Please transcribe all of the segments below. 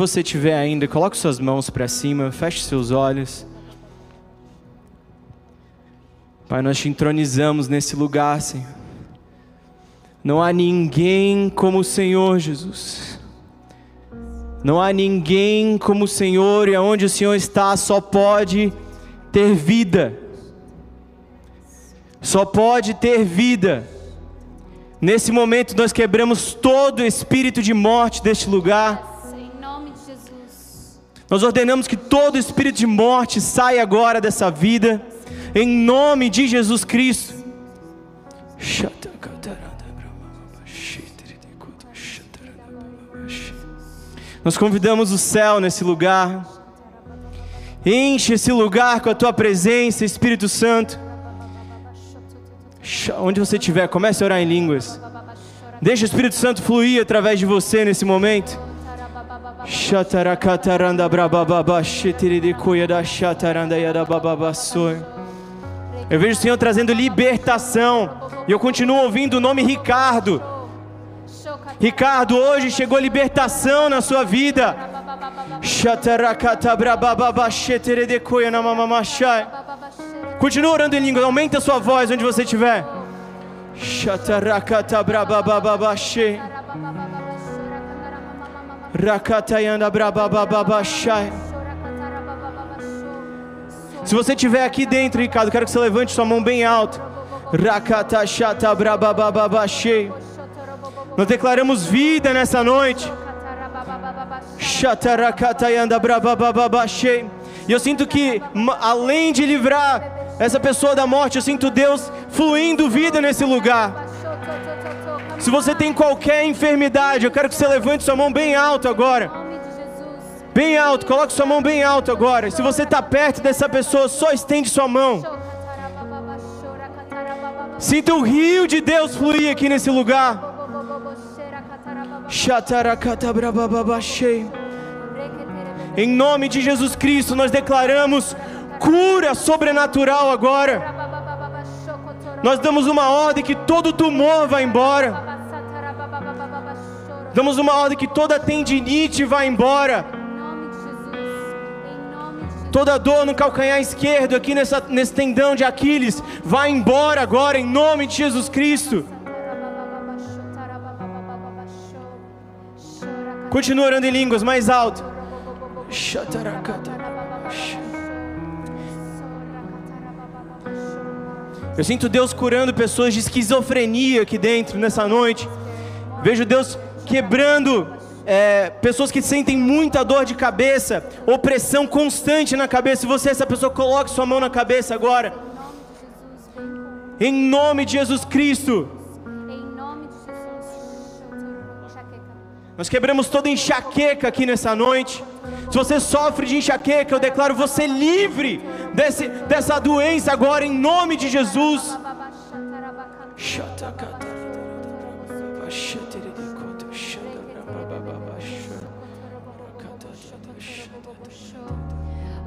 você estiver ainda, coloque suas mãos para cima, feche seus olhos. Pai, nós te entronizamos nesse lugar, Senhor. Não há ninguém como o Senhor, Jesus. Não há ninguém como o Senhor, e aonde o Senhor está só pode ter vida. Só pode ter vida. Nesse momento nós quebramos todo espírito de morte deste lugar. Nós ordenamos que todo espírito de morte saia agora dessa vida, em nome de Jesus Cristo. Nós convidamos o céu nesse lugar. Enche esse lugar com a tua presença, Espírito Santo. Onde você estiver, comece a orar em línguas. Deixa o Espírito Santo fluir através de você nesse momento. Eu vejo o Senhor trazendo libertação. E eu continuo ouvindo o nome Ricardo. Ricardo, hoje chegou libertação na sua vida. Continua orando em língua, aumenta a sua voz onde você estiver. Se você estiver aqui dentro, Ricardo, quero que você levante sua mão bem alto. Nós declaramos vida nessa noite. E eu sinto que, além de livrar essa pessoa da morte, eu sinto Deus fluindo vida nesse lugar. Se você tem qualquer enfermidade, eu quero que você levante sua mão bem alto agora. Bem alto, coloque sua mão bem alto agora. Se você está perto dessa pessoa, só estende sua mão. Sinta o rio de Deus fluir aqui nesse lugar. Em nome de Jesus Cristo, nós declaramos cura sobrenatural agora. Nós damos uma ordem que todo tumor vá embora. Damos uma ordem que toda tendinite vá embora. Toda dor no calcanhar esquerdo, aqui nessa, nesse tendão de Aquiles, vai embora agora, em nome de Jesus Cristo. Continua orando em línguas mais alto. Eu sinto Deus curando pessoas de esquizofrenia aqui dentro nessa noite. Vejo Deus quebrando é, pessoas que sentem muita dor de cabeça, opressão constante na cabeça. Se você é essa pessoa, coloque sua mão na cabeça agora. Em nome de Jesus Cristo. Nós quebramos toda enxaqueca aqui nessa noite. Se você sofre de enxaqueca, eu declaro você livre desse, dessa doença agora, em nome de Jesus.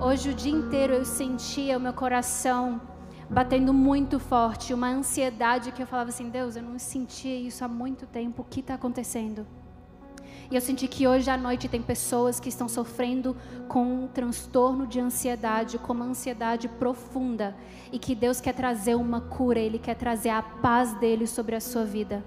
Hoje o dia inteiro eu sentia o meu coração batendo muito forte, uma ansiedade que eu falava assim: Deus, eu não sentia isso há muito tempo, o que está acontecendo? E eu senti que hoje à noite tem pessoas que estão sofrendo com um transtorno de ansiedade, com uma ansiedade profunda, e que Deus quer trazer uma cura, Ele quer trazer a paz dele sobre a sua vida.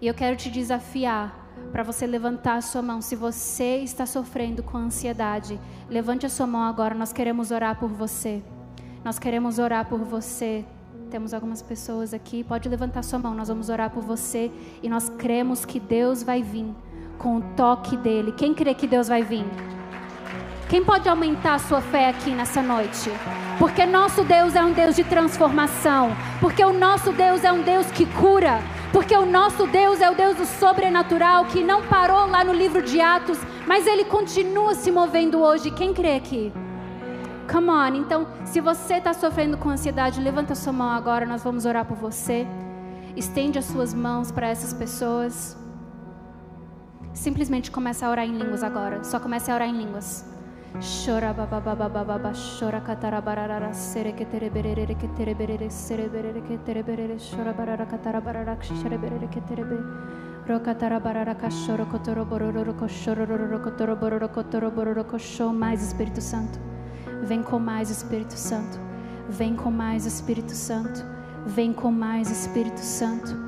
E eu quero te desafiar para você levantar a sua mão. Se você está sofrendo com ansiedade, levante a sua mão agora. Nós queremos orar por você. Nós queremos orar por você. Temos algumas pessoas aqui. Pode levantar sua mão. Nós vamos orar por você e nós cremos que Deus vai vir com o toque dele. Quem crê que Deus vai vir? Quem pode aumentar a sua fé aqui nessa noite? Porque nosso Deus é um Deus de transformação. Porque o nosso Deus é um Deus que cura. Porque o nosso Deus é o Deus do sobrenatural que não parou lá no livro de Atos, mas ele continua se movendo hoje. Quem crê aqui? Come on. Então, se você está sofrendo com ansiedade, levanta sua mão agora. Nós vamos orar por você. Estende as suas mãos para essas pessoas. Simplesmente comece a orar em línguas agora. Só comece a orar em línguas. Chora babababababa, chora catarabarara, serequetereberere, quetereberere, sereberere, quetereberere, chora barara catarabarara, xereberere, queterebe. Rocatarabarara, cachorro, cotorobororo, bororo cotorobororo, cotorobororo, cochô. Mais Espírito Santo. Vem com mais Espírito Santo. Vem com mais Espírito Santo. Vem com mais Espírito Santo.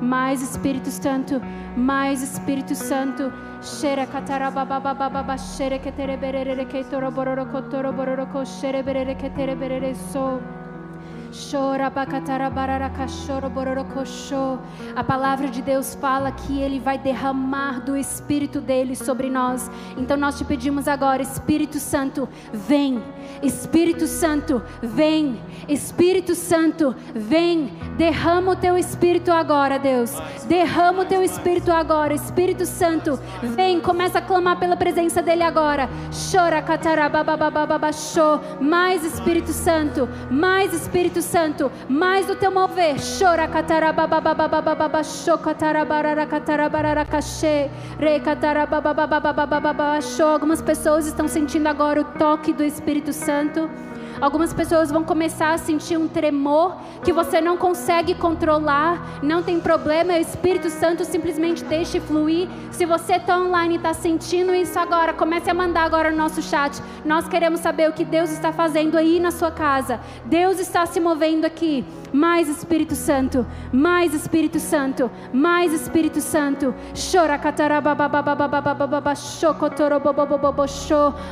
Mais Espírito Santo, mais Espírito Santo. Shere katara baba baba baba shere Espírito Santo. ketoro bororo kotoro bororo ko shere que ketere que so. A palavra de Deus fala que Ele vai derramar do Espírito dele sobre nós. Então nós te pedimos agora, Espírito Santo, vem. Espírito Santo, vem. Espírito Santo, vem. Derrama o teu Espírito agora, Deus. Derrama o teu Espírito agora. Espírito Santo, vem. Começa a clamar pela presença dele agora. Chora, Mais Espírito Santo, mais Espírito Espírito Santo, mais do teu mover. Chora Algumas pessoas estão sentindo agora o toque do Espírito Santo. Algumas pessoas vão começar a sentir um tremor que você não consegue controlar. Não tem problema, o Espírito Santo simplesmente deixe fluir. Se você está online e está sentindo isso agora, comece a mandar agora no nosso chat. Nós queremos saber o que Deus está fazendo aí na sua casa. Deus está se movendo aqui. Mais Espírito Santo, mais Espírito Santo, mais Espírito Santo.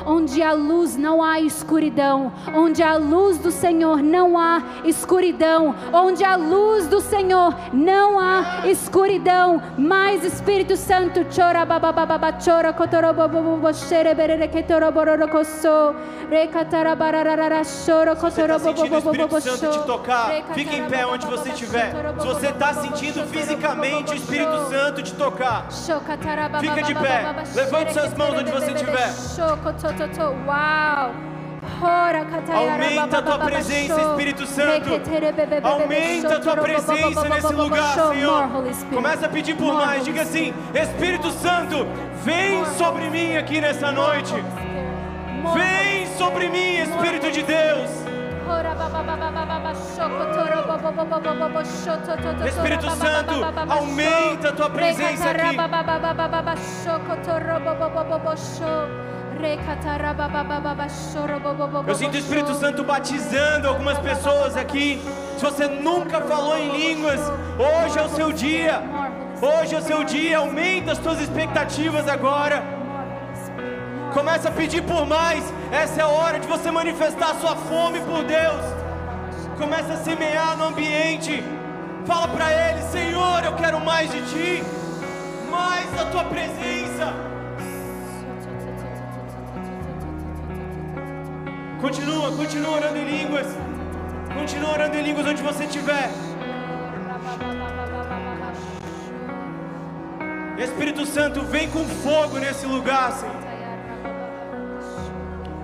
Onde há luz não há escuridão. Onde há luz do Senhor não há escuridão. Onde há luz do Senhor não há escuridão. Mais Espírito Santo. Chora babababa chora kotorobobobo xere berere ketorobororo koso. Rekatarabararara choro kotorobobobo choro. Fique em pé onde você estiver. Se você está sentindo fisicamente o Espírito Santo te tocar, fica de pé. Levante suas mãos onde você estiver. Uau! Aumenta a tua presença, Espírito Santo. Aumenta a tua presença nesse lugar, Senhor. Começa a pedir por mais. Diga assim: Espírito Santo, vem sobre mim aqui nessa noite. Vem sobre mim, Espírito de Deus. Espírito Santo, aumenta a tua presença aqui. Eu sinto o Espírito Santo batizando algumas pessoas aqui. Se você nunca falou em línguas, hoje é o seu dia. Hoje é o seu dia. Aumenta as tuas expectativas agora. Começa a pedir por mais. Essa é a hora de você manifestar sua fome por Deus. Começa a semear no ambiente. Fala para Ele, Senhor, eu quero mais de Ti, mais da Tua presença. Continua, continua orando em línguas. Continua orando em línguas onde você estiver. Espírito Santo, vem com fogo nesse lugar, Senhor.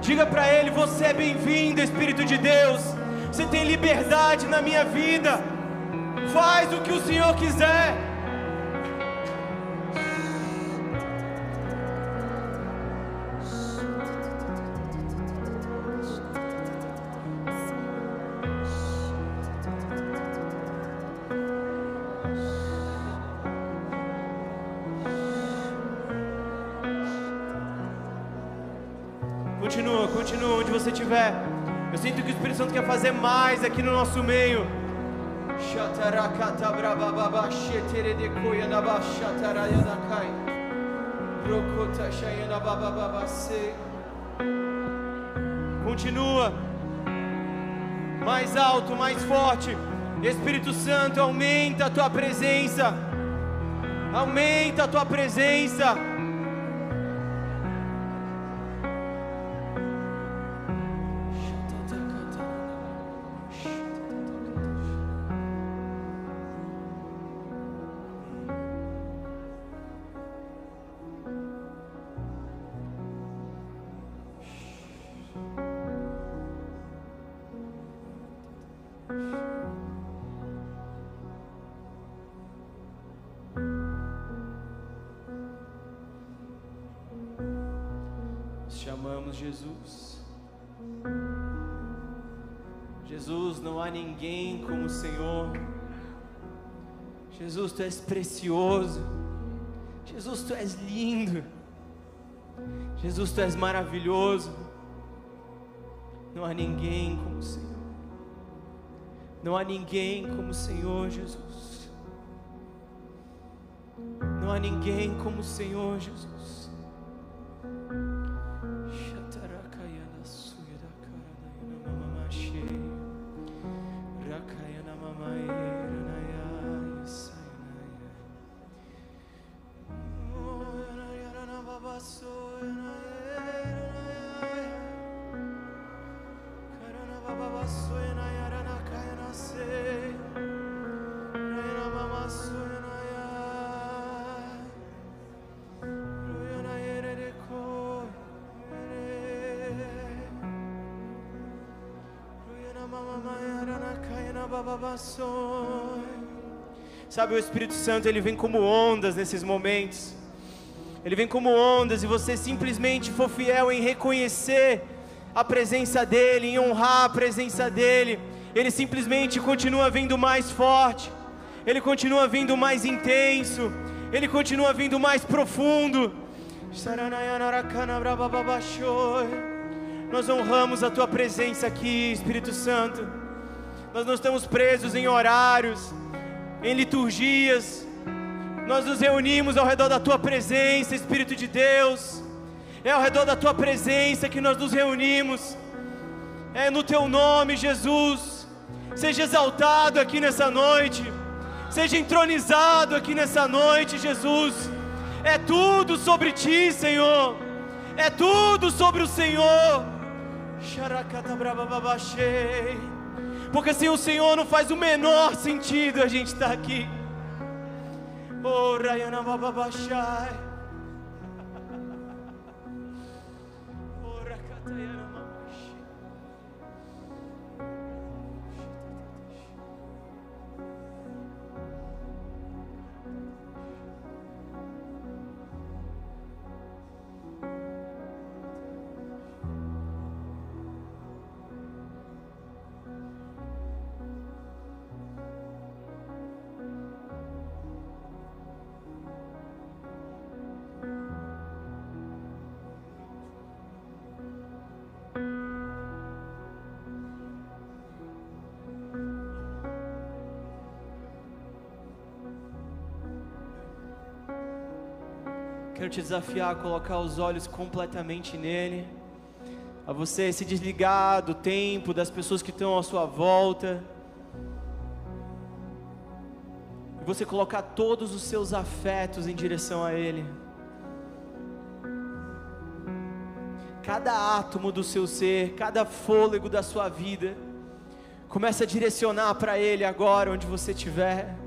Diga para Ele: Você é bem-vindo, Espírito de Deus. Você tem liberdade na minha vida. Faz o que o Senhor quiser. Santo quer fazer mais aqui no nosso meio. Continua. Mais alto, mais forte. Espírito Santo, aumenta a tua presença. Aumenta a tua presença. Tu és precioso. Jesus, tu és lindo. Jesus, tu és maravilhoso. Não há ninguém como o Senhor. Não há ninguém como o Senhor, Jesus. Não há ninguém como o Senhor, Jesus. Sabe, o Espírito Santo ele vem como ondas nesses momentos. Ele vem como ondas e você simplesmente for fiel em reconhecer a presença dele, em honrar a presença dele. Ele simplesmente continua vindo mais forte. Ele continua vindo mais intenso. Ele continua vindo mais profundo. Nós honramos a tua presença aqui, Espírito Santo. Nós não estamos presos em horários, em liturgias. Nós nos reunimos ao redor da tua presença, Espírito de Deus. É ao redor da tua presença que nós nos reunimos. É no teu nome, Jesus. Seja exaltado aqui nessa noite. Seja entronizado aqui nessa noite, Jesus. É tudo sobre ti, Senhor. É tudo sobre o Senhor. Xaracatabrabababachei. Porque sem o Senhor não faz o menor sentido a gente estar aqui. Oh, Rayana Bababachai. Quero te desafiar a colocar os olhos completamente nele, a você se desligar do tempo, das pessoas que estão à sua volta, e você colocar todos os seus afetos em direção a ele. Cada átomo do seu ser, cada fôlego da sua vida, começa a direcionar para ele agora onde você estiver.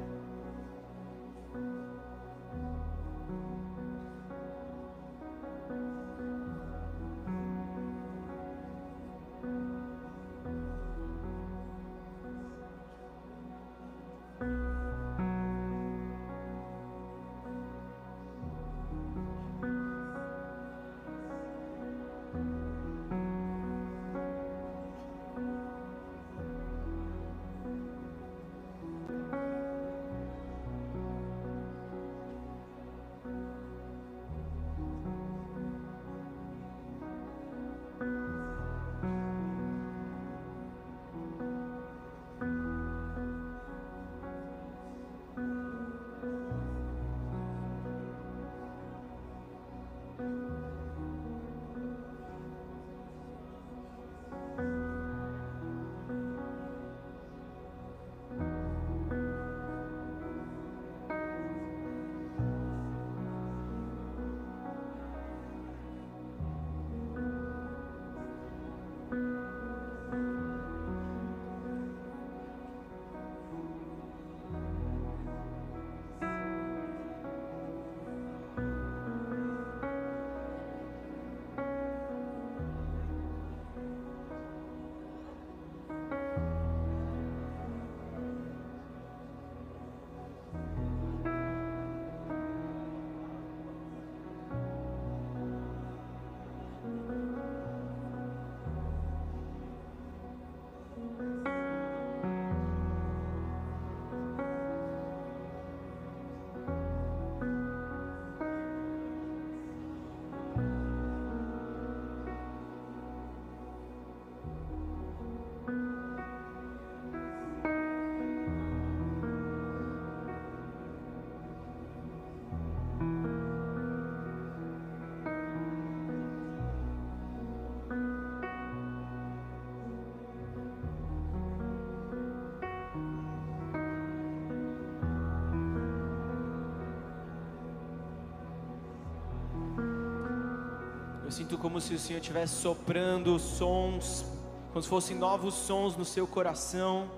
Sinto como se o Senhor estivesse soprando sons, como se fossem novos sons no seu coração,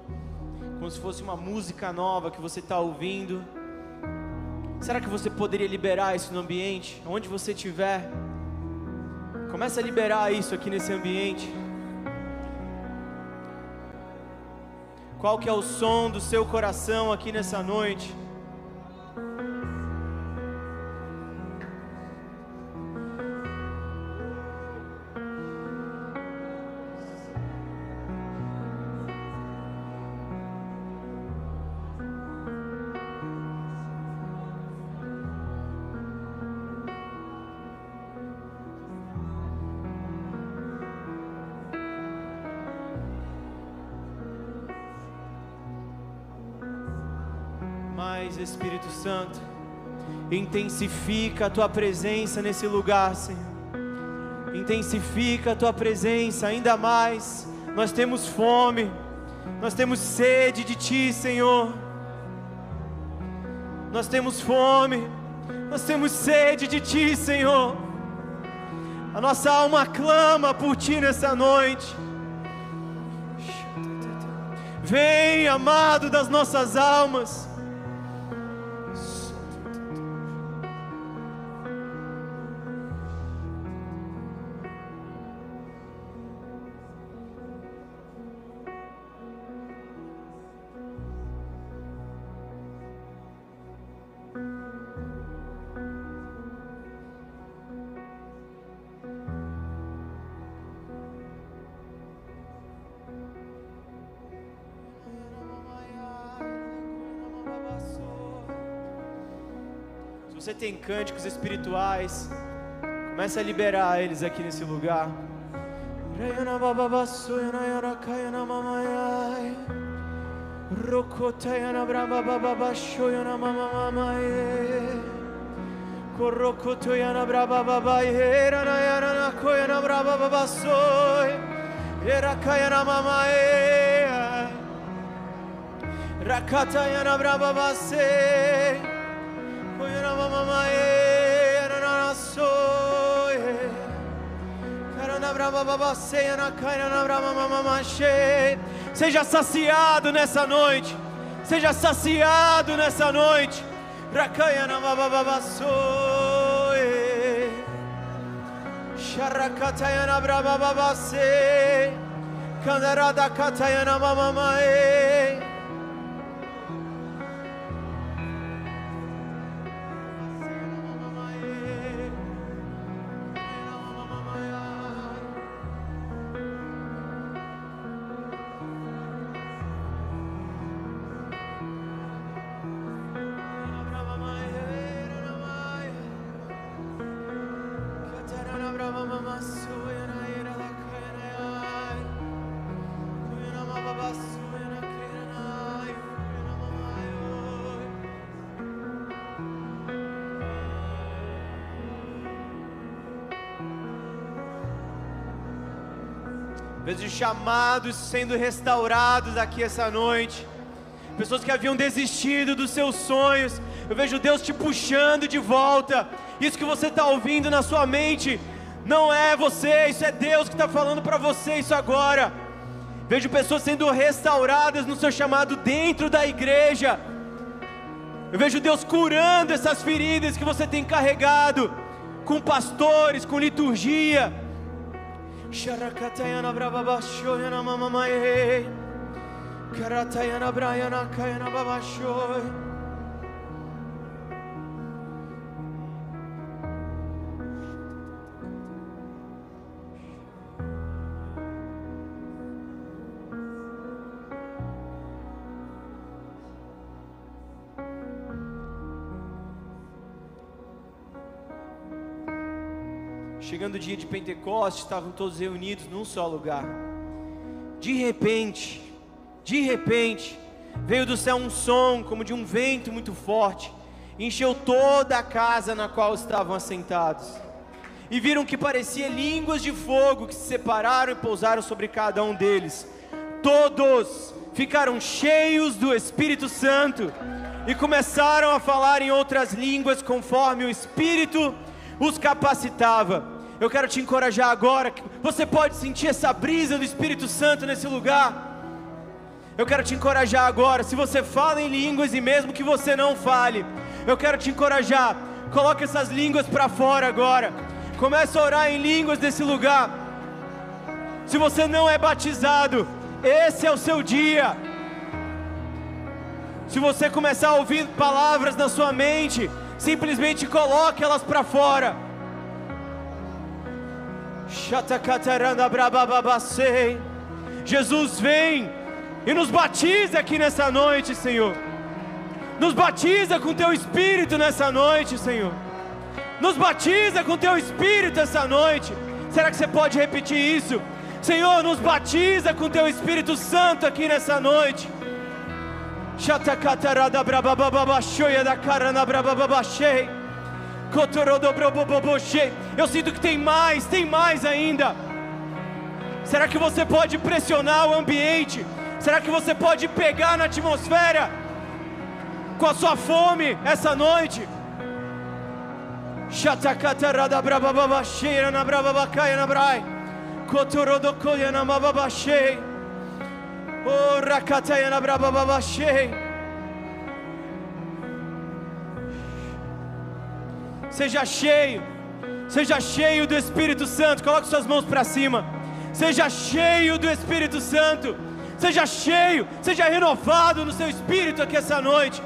como se fosse uma música nova que você está ouvindo. Será que você poderia liberar isso no ambiente, onde você estiver? Começa a liberar isso aqui nesse ambiente. Qual que é o som do seu coração aqui nessa noite? Santo. Intensifica a tua presença nesse lugar, Senhor. Intensifica a tua presença ainda mais. Nós temos fome, nós temos sede de ti, Senhor. Nós temos fome, nós temos sede de ti, Senhor. A nossa alma clama por ti nessa noite. Vem, amado das nossas almas. Tem cânticos espirituais, comece a liberar eles aqui nesse lugar. Baba na yana na koyana braba baba soy Era kayana mama ye Rakatayana braba baba Seja saciado nessa noite. Seja saciado nessa noite. Kandarada katayana mamamae. Vejo chamados sendo restaurados aqui essa noite. Pessoas que haviam desistido dos seus sonhos. Eu vejo Deus te puxando de volta. Isso que você está ouvindo na sua mente não é você, isso é Deus que está falando para você isso agora. Vejo pessoas sendo restauradas no seu chamado dentro da igreja. Eu vejo Deus curando essas feridas que você tem carregado com pastores, com liturgia. Sharakatayana brababashoyana mamamaye. Karatayana brayana kayana babashoy. Chegando o dia de Pentecostes, estavam todos reunidos num só lugar. De repente, de repente, veio do céu um som como de um vento muito forte, encheu toda a casa na qual estavam assentados. E viram que parecia línguas de fogo que se separaram e pousaram sobre cada um deles. Todos ficaram cheios do Espírito Santo e começaram a falar em outras línguas conforme o Espírito os capacitava. Eu quero te encorajar agora. Você pode sentir essa brisa do Espírito Santo nesse lugar. Eu quero te encorajar agora. Se você fala em línguas e mesmo que você não fale, eu quero te encorajar. Coloque essas línguas para fora agora. Comece a orar em línguas nesse lugar. Se você não é batizado, esse é o seu dia. Se você começar a ouvir palavras na sua mente, simplesmente coloque elas para fora. Jesus vem e nos batiza aqui nessa noite, Senhor. Nos batiza com teu espírito nessa noite, Senhor. Nos batiza com teu espírito essa noite. Será que você pode repetir isso? Senhor, nos batiza com teu Espírito Santo aqui nessa noite. Chatacatarada brababababashoia da carana brabababachei. Eu sinto que tem mais, tem mais ainda. Será que você pode pressionar o ambiente? Será que você pode pegar na atmosfera com a sua fome essa noite? Chatacatarada Seja cheio, seja cheio do Espírito Santo. Coloque suas mãos para cima. Seja cheio do Espírito Santo. Seja cheio, seja renovado no seu espírito aqui essa noite.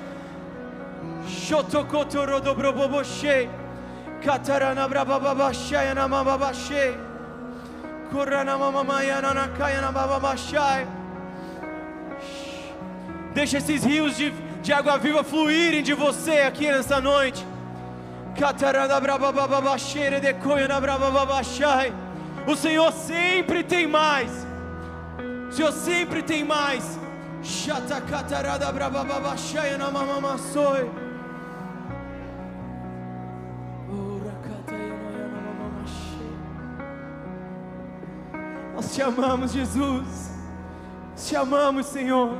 Deixa esses rios de, de água viva fluírem de você aqui nessa noite. O Senhor sempre tem mais. O Senhor sempre tem mais. Nós te amamos, Jesus. Te amamos, Senhor.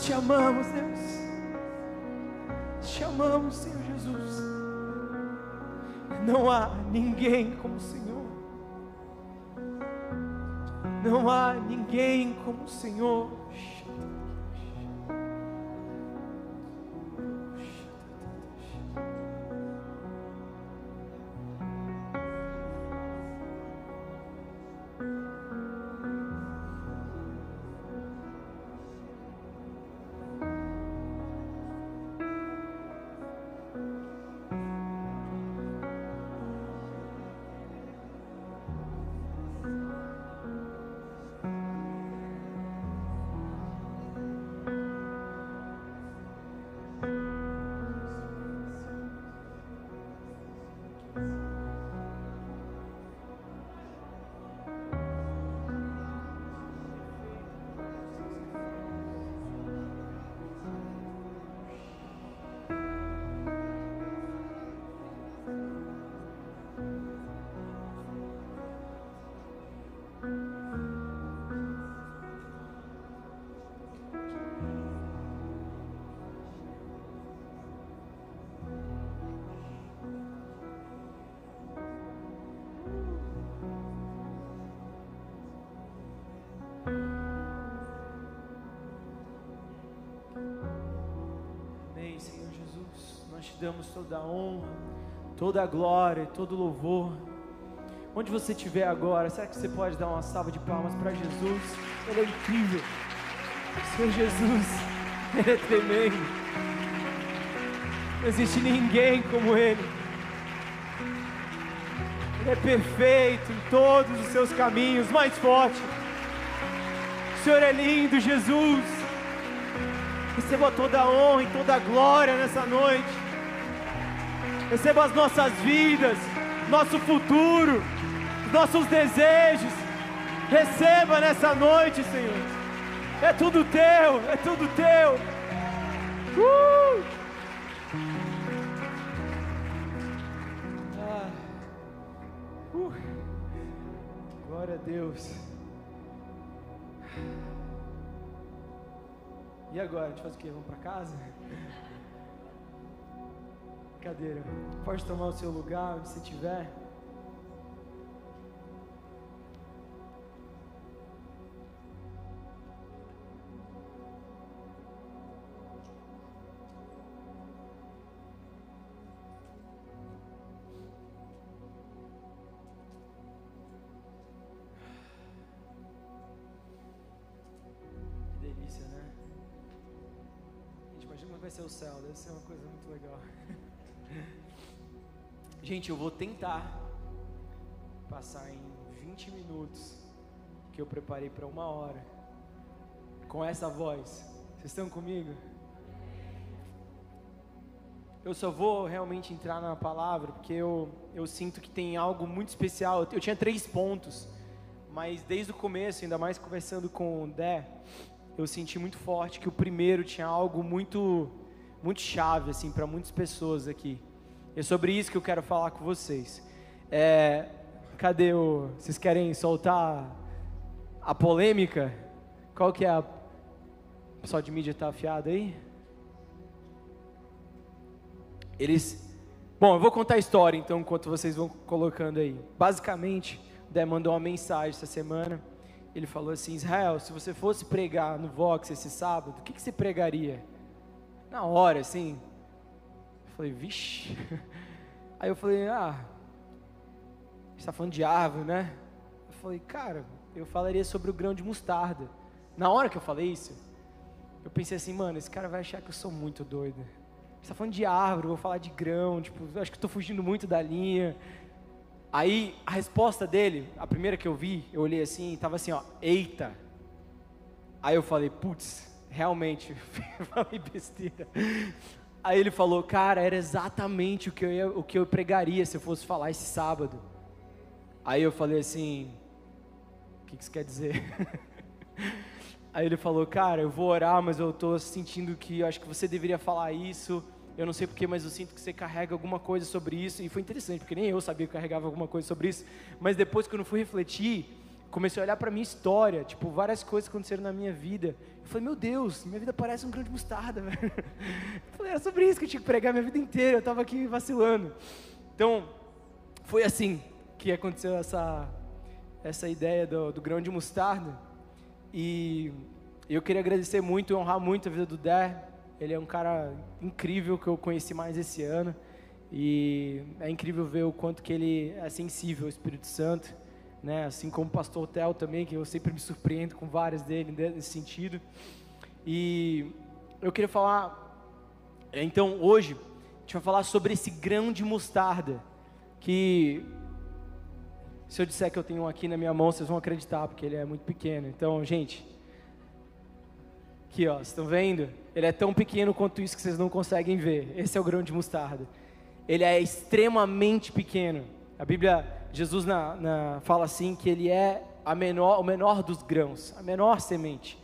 Te amamos, Deus. Te amamos, Senhor. Não há ninguém como o Senhor. Não há ninguém como o Senhor. Toda honra, toda a glória, todo louvor. Onde você estiver agora, será que você pode dar uma salva de palmas para Jesus? Ele é incrível. Senhor Jesus, Ele é tremendo. Não existe ninguém como Ele. Ele é perfeito em todos os seus caminhos, mais forte. O Senhor é lindo, Jesus. Receba toda a honra e toda a glória nessa noite. Receba as nossas vidas, nosso futuro, nossos desejos. Receba nessa noite, Senhor. É tudo teu, é tudo teu. Uh! Ah. Uh! Glória a Deus. E agora? A gente faz o quê? Vamos para casa? Brincadeira. Pode tomar o seu lugar onde você estiver. Né? É vai ser o céu, deve ser uma coisa muito legal. Gente, eu vou tentar passar em 20 minutos que eu preparei para uma hora com essa voz. Vocês estão comigo? Eu só vou realmente entrar na palavra porque eu, eu sinto que tem algo muito especial. Eu tinha três pontos, mas desde o começo, ainda mais conversando com o Dé, eu senti muito forte que o primeiro tinha algo muito, muito chave assim para muitas pessoas aqui. É sobre isso que eu quero falar com vocês. É, cadê o? Vocês querem soltar a polêmica? Qual que é a? O pessoal de mídia tá afiado aí? Eles. Bom, eu vou contar a história então, enquanto vocês vão colocando aí. Basicamente, o Dé mandou uma mensagem essa semana. Ele falou assim: Israel, se você fosse pregar no Vox esse sábado, o que, que você pregaria? Na hora, assim. Eu falei, vixe. Aí eu falei, ah, está falando de árvore, né? Eu falei, cara, eu falaria sobre o grão de mostarda. Na hora que eu falei isso, eu pensei assim, mano, esse cara vai achar que eu sou muito doido está falando de árvore, vou falar de grão, tipo, acho que estou fugindo muito da linha. Aí a resposta dele, a primeira que eu vi, eu olhei assim, estava assim, ó, eita. Aí eu falei, putz, realmente, falei besteira. Aí ele falou, cara, era exatamente o que, eu ia, o que eu pregaria se eu fosse falar esse sábado. Aí eu falei assim, o que, que isso quer dizer? Aí ele falou, cara, eu vou orar, mas eu estou sentindo que acho que você deveria falar isso. Eu não sei porquê, mas eu sinto que você carrega alguma coisa sobre isso. E foi interessante, porque nem eu sabia que carregava alguma coisa sobre isso. Mas depois, quando eu fui refletir, comecei a olhar para minha história, tipo, várias coisas aconteceram na minha vida. Eu falei, meu Deus, minha vida parece um grão de mostarda, velho. Eu falei, era sobre isso que eu tinha que pregar minha vida inteira. Eu estava aqui vacilando. Então, foi assim que aconteceu essa, essa ideia do, do grão de mostarda. E eu queria agradecer muito e honrar muito a vida do Der. Ele é um cara incrível que eu conheci mais esse ano. E é incrível ver o quanto que ele é sensível ao Espírito Santo, né? Assim como o pastor Tel também, que eu sempre me surpreendo com várias dele nesse sentido. E eu queria falar, então hoje, a gente vai falar sobre esse grão de mostarda, que se eu disser que eu tenho um aqui na minha mão, vocês vão acreditar, porque ele é muito pequeno. Então, gente, aqui ó, estão vendo? Ele é tão pequeno quanto isso que vocês não conseguem ver. Esse é o grão de mostarda. Ele é extremamente pequeno. A Bíblia, Jesus na, na, fala assim que ele é a menor, o menor dos grãos, a menor semente.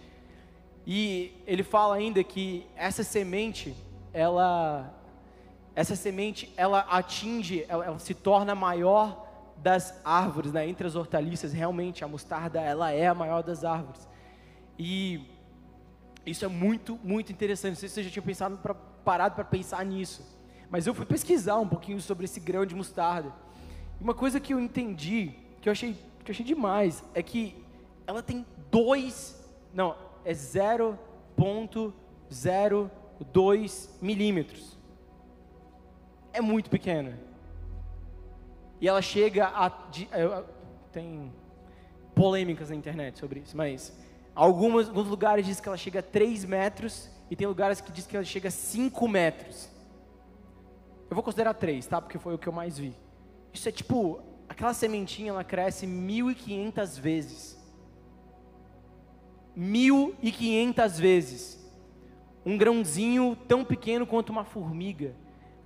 E ele fala ainda que essa semente, ela, essa semente, ela atinge, ela, ela se torna maior das árvores, né? entre as hortaliças, realmente a mostarda ela é a maior das árvores. E isso é muito, muito interessante. Não sei se você já tinha pensado pra, parado para pensar nisso, mas eu fui pesquisar um pouquinho sobre esse grão de mostarda. Uma coisa que eu entendi, que eu achei, que eu achei demais, é que ela tem dois, não, é 0,02 milímetros. É muito pequena e ela chega a. Tem polêmicas na internet sobre isso, mas algumas, alguns lugares dizem que ela chega a 3 metros e tem lugares que dizem que ela chega a 5 metros. Eu vou considerar 3, tá? Porque foi o que eu mais vi. Isso é tipo, aquela sementinha ela cresce 1.500 vezes. 1.500 vezes. Um grãozinho tão pequeno quanto uma formiga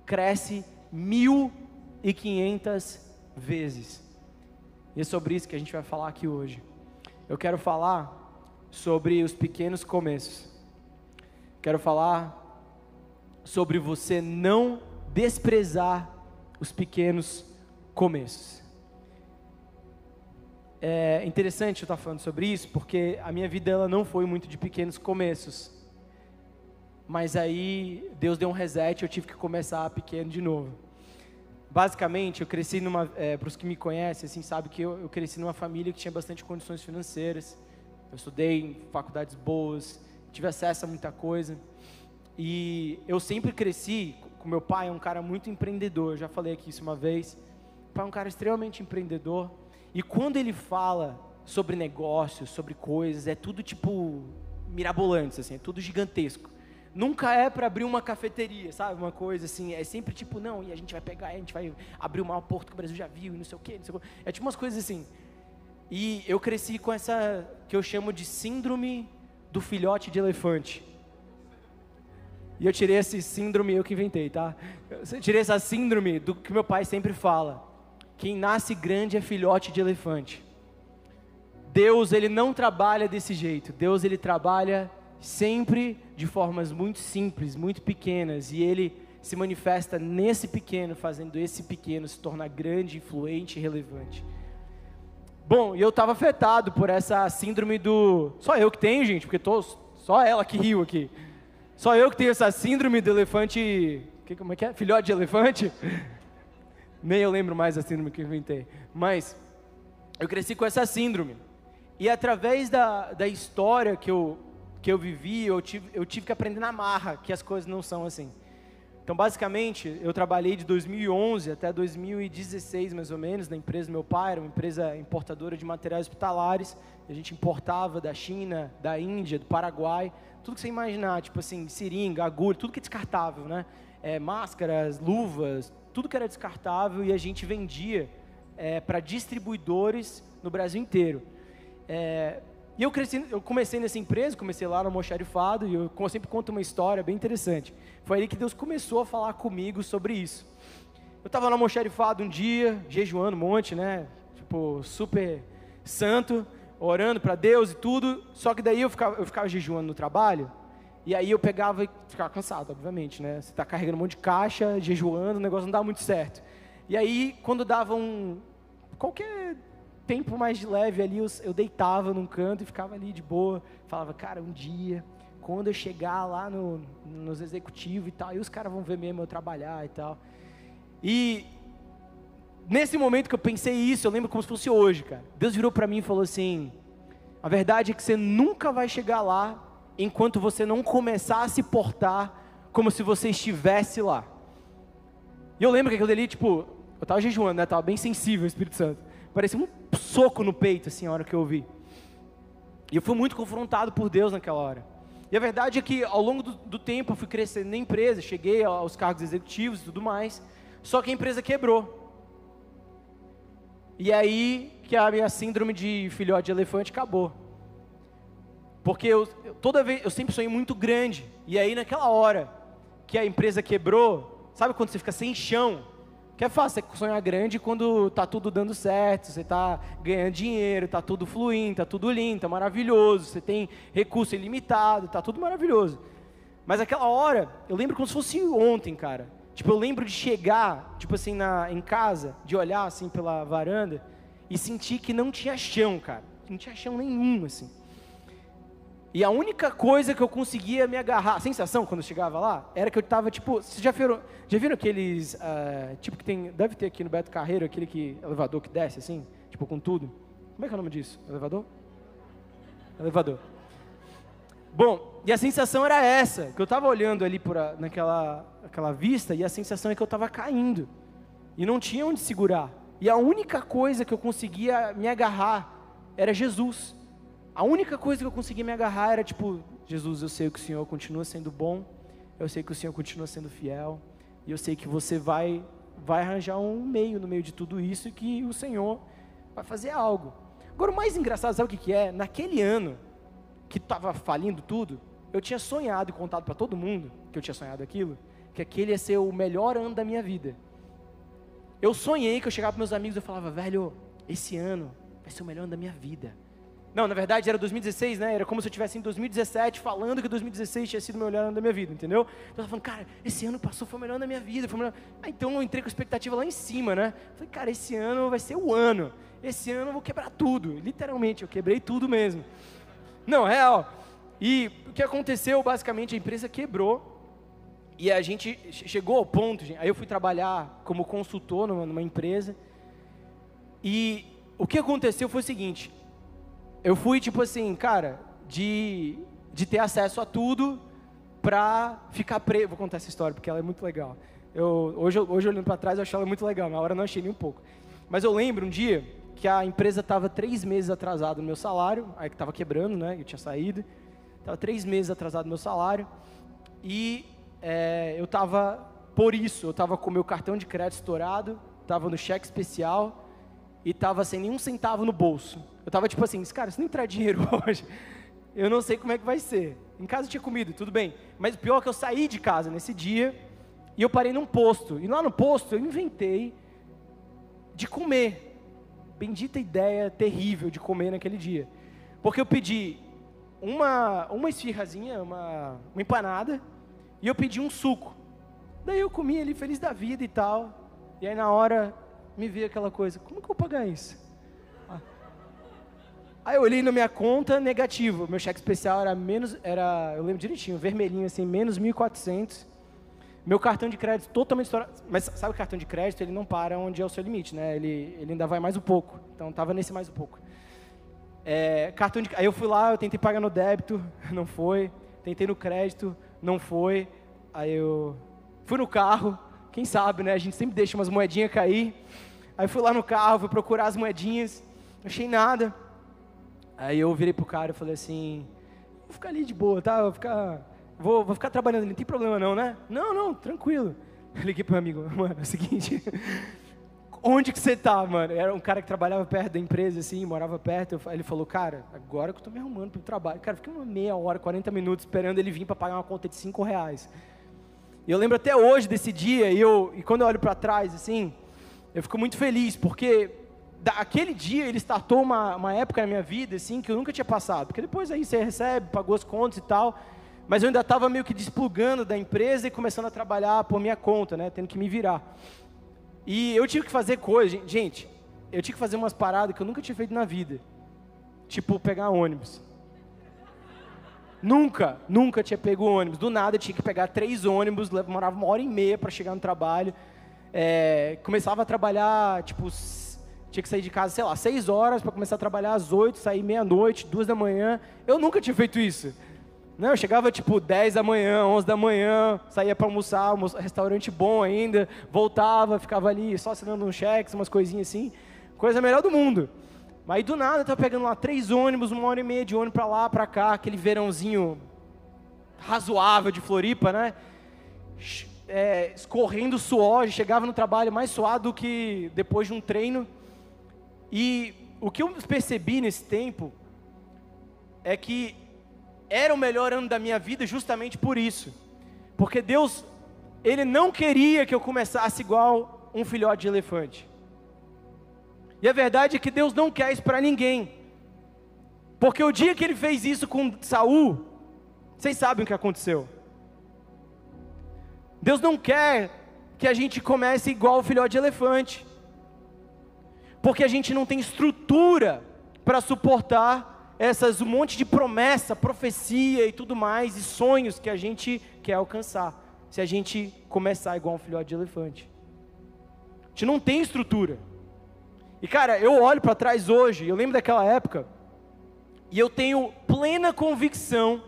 cresce 1.500 vezes. E é sobre isso que a gente vai falar aqui hoje. Eu quero falar sobre os pequenos começos. Quero falar sobre você não desprezar os pequenos começos. É interessante eu estar falando sobre isso, porque a minha vida ela não foi muito de pequenos começos. Mas aí Deus deu um reset, eu tive que começar pequeno de novo basicamente, eu cresci numa, é, para os que me conhecem, assim, sabe que eu, eu, cresci numa família que tinha bastante condições financeiras. Eu estudei em faculdades boas, tive acesso a muita coisa. E eu sempre cresci com meu pai, é um cara muito empreendedor. Eu já falei aqui isso uma vez. Pai é um cara extremamente empreendedor. E quando ele fala sobre negócios, sobre coisas, é tudo tipo mirabolantes, assim, é tudo gigantesco. nunca é para abrir uma cafeteria, sabe? Uma coisa assim, é sempre tipo, não, e a gente vai pegar, a gente vai abrir o maior porto que o Brasil já viu, e não sei o quê, não sei o quê. É tipo umas coisas assim. E eu cresci com essa que eu chamo de síndrome do filhote de elefante. E eu tirei esse síndrome, eu que inventei, tá? Eu tirei essa síndrome do que meu pai sempre fala. Quem nasce grande é filhote de elefante. Deus, ele não trabalha desse jeito. Deus, ele trabalha sempre de formas muito simples, muito pequenas, e ele se manifesta nesse pequeno, fazendo esse pequeno se tornar grande, influente e relevante. Bom, e eu estava afetado por essa síndrome do. Só eu que tenho, gente, porque tô... só ela que riu aqui. Só eu que tenho essa síndrome do elefante. Que, como é que é? Filhote de elefante? Nem eu lembro mais a síndrome que inventei. Mas eu cresci com essa síndrome. E através da, da história que eu, que eu vivi, eu tive, eu tive que aprender na marra que as coisas não são assim. Então, basicamente, eu trabalhei de 2011 até 2016, mais ou menos, na empresa do meu pai, era uma empresa importadora de materiais hospitalares. A gente importava da China, da Índia, do Paraguai, tudo que você imaginar, tipo assim, seringa, agulha, tudo que é descartável, né? É, máscaras, luvas, tudo que era descartável e a gente vendia é, para distribuidores no Brasil inteiro. É, e eu, cresci, eu comecei nessa empresa, comecei lá no Almoxarifado, e eu sempre conto uma história bem interessante. Foi aí que Deus começou a falar comigo sobre isso. Eu estava no Almoxarifado um dia, jejuando um monte, né? Tipo, super santo, orando para Deus e tudo. Só que daí eu ficava, eu ficava jejuando no trabalho, e aí eu pegava e ficava cansado, obviamente, né? Você está carregando um monte de caixa, jejuando, o negócio não dá muito certo. E aí, quando dava um. qualquer tempo mais de leve ali, eu, eu deitava num canto e ficava ali de boa. Falava, cara, um dia, quando eu chegar lá no, nos executivos e tal, aí os caras vão ver mesmo eu trabalhar e tal. E nesse momento que eu pensei isso, eu lembro como se fosse hoje, cara. Deus virou para mim e falou assim: a verdade é que você nunca vai chegar lá enquanto você não começar a se portar como se você estivesse lá. E eu lembro que aquilo ali, tipo, eu tava jejuando, né? Tava bem sensível ao Espírito Santo. Parecia um soco no peito, assim, a hora que eu ouvi. E eu fui muito confrontado por Deus naquela hora. E a verdade é que ao longo do, do tempo eu fui crescendo na empresa, cheguei aos cargos executivos e tudo mais. Só que a empresa quebrou. E aí que a minha síndrome de filhote de elefante acabou. Porque eu, toda vez, eu sempre sonhei muito grande. E aí naquela hora que a empresa quebrou, sabe quando você fica sem chão? Que é fácil você sonhar grande quando tá tudo dando certo, você tá ganhando dinheiro, tá tudo fluindo, tá tudo lindo, tá maravilhoso, você tem recurso ilimitado, tá tudo maravilhoso. Mas aquela hora, eu lembro como se fosse ontem, cara. Tipo, eu lembro de chegar, tipo assim, na, em casa, de olhar assim pela varanda e sentir que não tinha chão, cara. Não tinha chão nenhum, assim. E a única coisa que eu conseguia me agarrar, a sensação quando eu chegava lá, era que eu estava tipo, vocês já viram, já viram aqueles, uh, tipo que tem, deve ter aqui no Beto Carreiro, aquele que, elevador que desce assim, tipo com tudo. Como é que é o nome disso? Elevador? Elevador. Bom, e a sensação era essa, que eu estava olhando ali por a, naquela aquela vista e a sensação é que eu estava caindo. E não tinha onde segurar. E a única coisa que eu conseguia me agarrar era Jesus. A única coisa que eu conseguia me agarrar era tipo, Jesus, eu sei que o Senhor continua sendo bom, eu sei que o Senhor continua sendo fiel, e eu sei que você vai vai arranjar um meio no meio de tudo isso e que o Senhor vai fazer algo. Agora o mais engraçado, sabe o que, que é? Naquele ano que estava falindo tudo, eu tinha sonhado e contado para todo mundo que eu tinha sonhado aquilo, que aquele ia ser o melhor ano da minha vida. Eu sonhei que eu chegava para meus amigos e eu falava, velho, esse ano vai ser o melhor ano da minha vida. Não, na verdade era 2016, né? Era como se eu estivesse em 2017 falando que 2016 tinha sido o melhor ano da minha vida, entendeu? Então eu falando, cara, esse ano passou, foi o melhor ano da minha vida. Foi melhor... ah, então eu entrei com expectativa lá em cima, né? Falei, cara, esse ano vai ser o ano. Esse ano eu vou quebrar tudo. Literalmente, eu quebrei tudo mesmo. Não, real. E o que aconteceu, basicamente, a empresa quebrou. E a gente chegou ao ponto, aí eu fui trabalhar como consultor numa, numa empresa. E o que aconteceu foi o seguinte: eu fui tipo assim, cara, de, de ter acesso a tudo pra ficar preso. Vou contar essa história porque ela é muito legal. Eu, hoje, hoje olhando para trás eu achei ela muito legal, na hora eu não achei nem um pouco. Mas eu lembro um dia que a empresa estava três meses atrasado no meu salário, aí que estava quebrando, né? Eu tinha saído, estava três meses atrasado no meu salário. E é, eu estava, por isso, eu estava com meu cartão de crédito estourado, estava no cheque especial e estava sem nenhum centavo no bolso. Eu estava tipo assim, cara, se não entrar dinheiro hoje, eu não sei como é que vai ser. Em casa tinha comida, tudo bem. Mas o pior é que eu saí de casa nesse dia e eu parei num posto. E lá no posto eu inventei de comer. Bendita ideia terrível de comer naquele dia. Porque eu pedi uma, uma esfirrazinha, uma, uma empanada, e eu pedi um suco. Daí eu comi ali feliz da vida e tal. E aí na hora me veio aquela coisa, como que eu vou pagar isso? Ah. Aí eu olhei na minha conta, negativo. Meu cheque especial era menos, era, eu lembro direitinho, vermelhinho assim, menos 1.400. Meu cartão de crédito totalmente estourado. Mas sabe o cartão de crédito, ele não para onde é o seu limite, né? Ele, ele ainda vai mais um pouco. Então estava nesse mais um pouco. É, cartão de, aí eu fui lá, eu tentei pagar no débito, não foi. Tentei no crédito, não foi. Aí eu fui no carro, quem sabe, né? A gente sempre deixa umas moedinhas cair. Aí fui lá no carro, fui procurar as moedinhas, não achei nada. Aí eu virei pro cara e falei assim: vou ficar ali de boa, tá? Vou ficar vou, vou ficar trabalhando ali, não tem problema não, né? Não, não, tranquilo. Eu liguei pro meu amigo, mano, é o seguinte, onde que você tá, mano? Era um cara que trabalhava perto da empresa, assim, morava perto. Ele falou, cara, agora que eu tô me arrumando pro trabalho. Cara, fiquei uma meia hora, 40 minutos esperando ele vir para pagar uma conta de 5 reais. E eu lembro até hoje desse dia, e, eu, e quando eu olho para trás, assim, eu fico muito feliz, porque aquele dia ele startou uma, uma época na minha vida, assim, que eu nunca tinha passado. Porque depois aí você recebe, pagou as contas e tal mas eu ainda estava meio que desplugando da empresa e começando a trabalhar por minha conta, né, tendo que me virar. E eu tive que fazer coisas, gente, eu tinha que fazer umas paradas que eu nunca tinha feito na vida. Tipo, pegar ônibus. Nunca, nunca tinha pego ônibus. Do nada tinha que pegar três ônibus, demorava uma hora e meia para chegar no trabalho. É, começava a trabalhar, tipo, tinha que sair de casa, sei lá, seis horas para começar a trabalhar às oito, sair meia-noite, duas da manhã. Eu nunca tinha feito isso. Não, eu chegava tipo 10 da manhã, 11 da manhã, saía para almoçar, almoçar, restaurante bom ainda, voltava, ficava ali só assinando um cheque, umas coisinhas assim. Coisa melhor do mundo. Mas aí do nada eu tava pegando lá três ônibus, uma hora e meia de ônibus para lá, para cá, aquele verãozinho razoável de Floripa, né? É, escorrendo suor, chegava no trabalho mais suado do que depois de um treino. E o que eu percebi nesse tempo é que era o melhor ano da minha vida justamente por isso. Porque Deus, Ele não queria que eu começasse igual um filhote de elefante. E a verdade é que Deus não quer isso para ninguém. Porque o dia que Ele fez isso com Saul, vocês sabem o que aconteceu. Deus não quer que a gente comece igual o filhote de elefante. Porque a gente não tem estrutura para suportar essas um monte de promessa, profecia e tudo mais, e sonhos que a gente quer alcançar, se a gente começar igual um filhote de elefante. A gente não tem estrutura. E cara, eu olho para trás hoje, eu lembro daquela época, e eu tenho plena convicção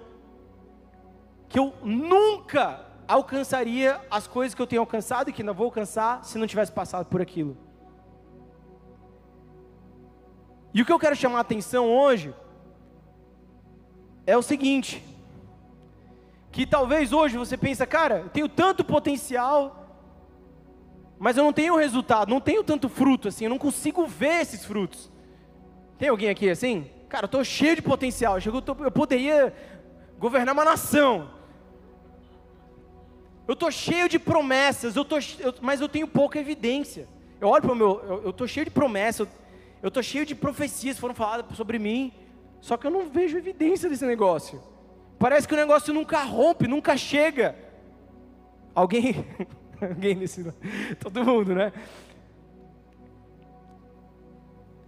que eu nunca alcançaria as coisas que eu tenho alcançado e que ainda vou alcançar se não tivesse passado por aquilo. E o que eu quero chamar a atenção hoje é o seguinte: que talvez hoje você pensa, cara, eu tenho tanto potencial, mas eu não tenho resultado, não tenho tanto fruto assim, eu não consigo ver esses frutos. Tem alguém aqui assim? Cara, eu estou cheio de potencial, eu poderia governar uma nação. Eu estou cheio de promessas, eu tô, eu, mas eu tenho pouca evidência. Eu olho para o meu, eu estou cheio de promessas, eu estou cheio de profecias que foram faladas sobre mim, só que eu não vejo evidência desse negócio. Parece que o negócio nunca rompe, nunca chega. Alguém, alguém nesse, todo mundo, né?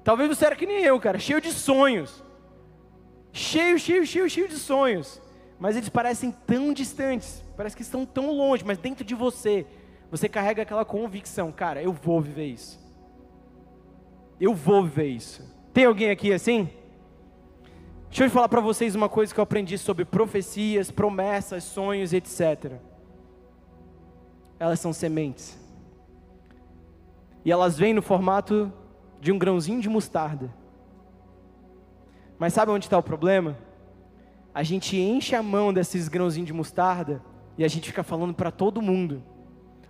Talvez você era que nem eu, cara, cheio de sonhos. Cheio, cheio, cheio, cheio de sonhos. Mas eles parecem tão distantes, parece que estão tão longe, mas dentro de você, você carrega aquela convicção, cara, eu vou viver isso. Eu vou viver isso. Tem alguém aqui assim? Deixa eu falar para vocês uma coisa que eu aprendi sobre profecias, promessas, sonhos, etc. Elas são sementes. E elas vêm no formato de um grãozinho de mostarda. Mas sabe onde está o problema? A gente enche a mão desses grãozinhos de mostarda E a gente fica falando para todo mundo: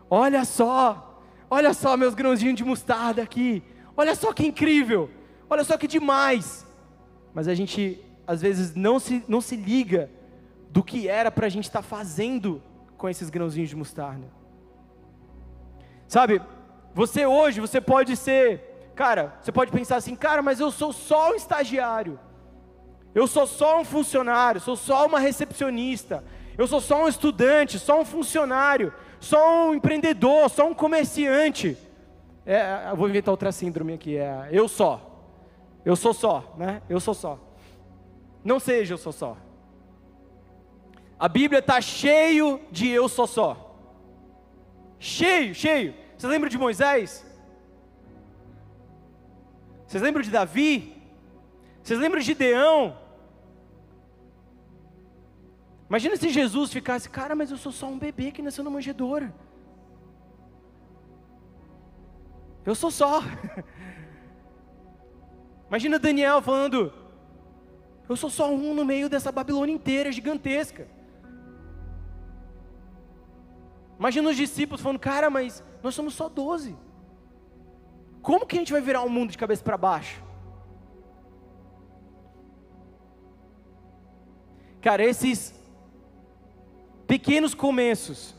olha só, olha só meus grãozinhos de mostarda aqui, olha só que incrível, olha só que demais. Mas a gente às vezes não se, não se liga do que era para a gente estar tá fazendo com esses grãozinhos de mostarda. Sabe, você hoje, você pode ser, cara, você pode pensar assim, cara, mas eu sou só um estagiário, eu sou só um funcionário, sou só uma recepcionista, eu sou só um estudante, só um funcionário, só um empreendedor, só um comerciante. É, eu vou inventar outra síndrome aqui, é eu só. Eu sou só, né? Eu sou só. Não seja eu sou só. A Bíblia está cheio de eu sou só. Cheio, cheio. Vocês lembram de Moisés? Vocês lembram de Davi? Vocês lembram de Gideão? Imagina se Jesus ficasse, cara, mas eu sou só um bebê que nasceu na manjedoura. Eu sou só. Imagina Daniel falando, eu sou só um no meio dessa Babilônia inteira gigantesca. Imagina os discípulos falando, cara, mas nós somos só doze. Como que a gente vai virar o um mundo de cabeça para baixo? Cara, esses pequenos começos,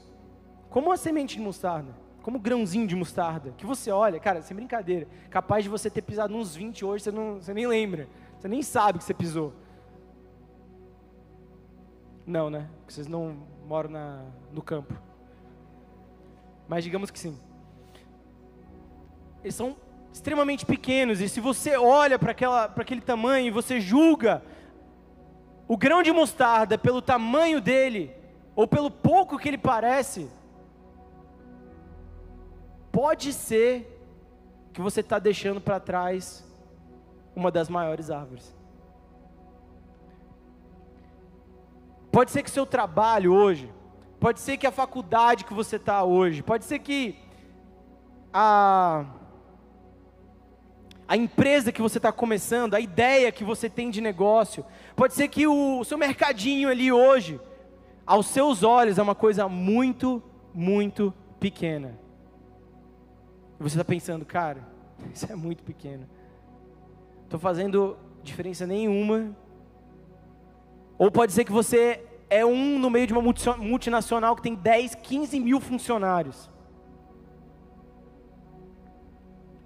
como uma semente de mostarda, como um grãozinho de mostarda, que você olha, cara, sem brincadeira, capaz de você ter pisado uns 20 hoje, você, não, você nem lembra, você nem sabe que você pisou. Não, né? Porque vocês não moram na, no campo. Mas digamos que sim. Eles são extremamente pequenos, e se você olha para aquele tamanho e você julga o grão de mostarda pelo tamanho dele, ou pelo pouco que ele parece, pode ser que você está deixando para trás uma das maiores árvores. Pode ser que seu trabalho hoje, pode ser que a faculdade que você está hoje, pode ser que a, a empresa que você está começando, a ideia que você tem de negócio, pode ser que o, seu mercadinho ali hoje, aos seus olhos é uma coisa muito, muito pequena. E você está pensando, cara, isso é muito pequeno. Estou fazendo diferença nenhuma. Ou pode ser que você é um no meio de uma multinacional que tem 10, 15 mil funcionários.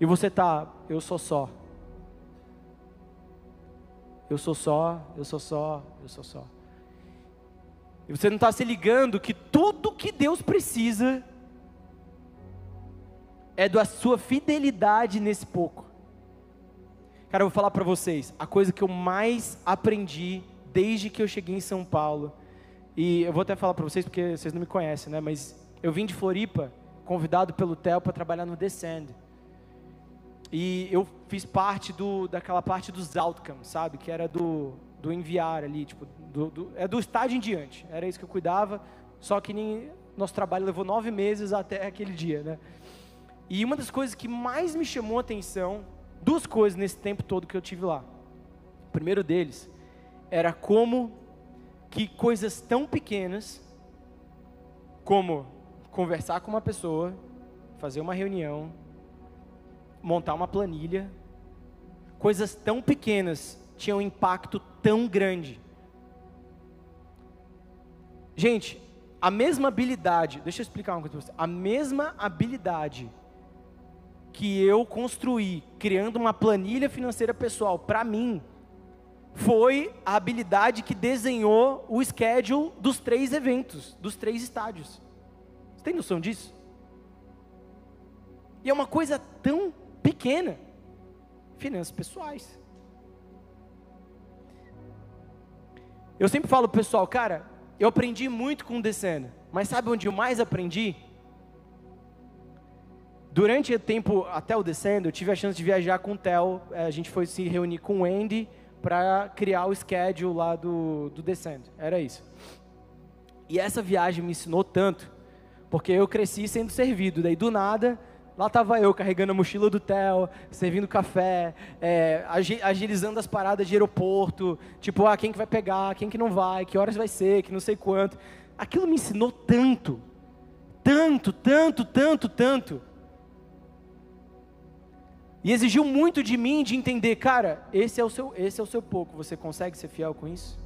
E você tá, eu sou só. Eu sou só, eu sou só, eu sou só. E você não está se ligando que tudo que Deus precisa é da sua fidelidade nesse pouco. Cara, eu vou falar para vocês, a coisa que eu mais aprendi desde que eu cheguei em São Paulo, e eu vou até falar para vocês porque vocês não me conhecem, né? Mas eu vim de Floripa, convidado pelo Theo para trabalhar no Descend. E eu fiz parte do, daquela parte dos outcomes, sabe? Que era do, do enviar ali, tipo, do, do, é do estádio em diante. Era isso que eu cuidava, só que nem, nosso trabalho levou nove meses até aquele dia, né? E uma das coisas que mais me chamou a atenção, duas coisas nesse tempo todo que eu tive lá. O primeiro deles era como que coisas tão pequenas como conversar com uma pessoa, fazer uma reunião, montar uma planilha, coisas tão pequenas tinham um impacto tão grande. Gente, a mesma habilidade, deixa eu explicar uma coisa para você. A mesma habilidade que eu construí criando uma planilha financeira pessoal para mim, foi a habilidade que desenhou o schedule dos três eventos, dos três estádios. Você tem noção disso? E é uma coisa tão pequena. Finanças pessoais. Eu sempre falo pro pessoal, cara, eu aprendi muito com o Descendo, mas sabe onde eu mais aprendi? Durante o tempo até o Descendo, eu tive a chance de viajar com o Theo, eh, a gente foi se reunir com o Andy para criar o schedule lá do, do Descendo, era isso. E essa viagem me ensinou tanto, porque eu cresci sendo servido, daí do nada Lá estava eu carregando a mochila do Theo, servindo café, é, agilizando as paradas de aeroporto, tipo, ah, quem que vai pegar, quem que não vai, que horas vai ser, que não sei quanto. aquilo me ensinou tanto, tanto, tanto, tanto, tanto. E exigiu muito de mim de entender, cara, esse é o seu, esse é o seu pouco. Você consegue ser fiel com isso?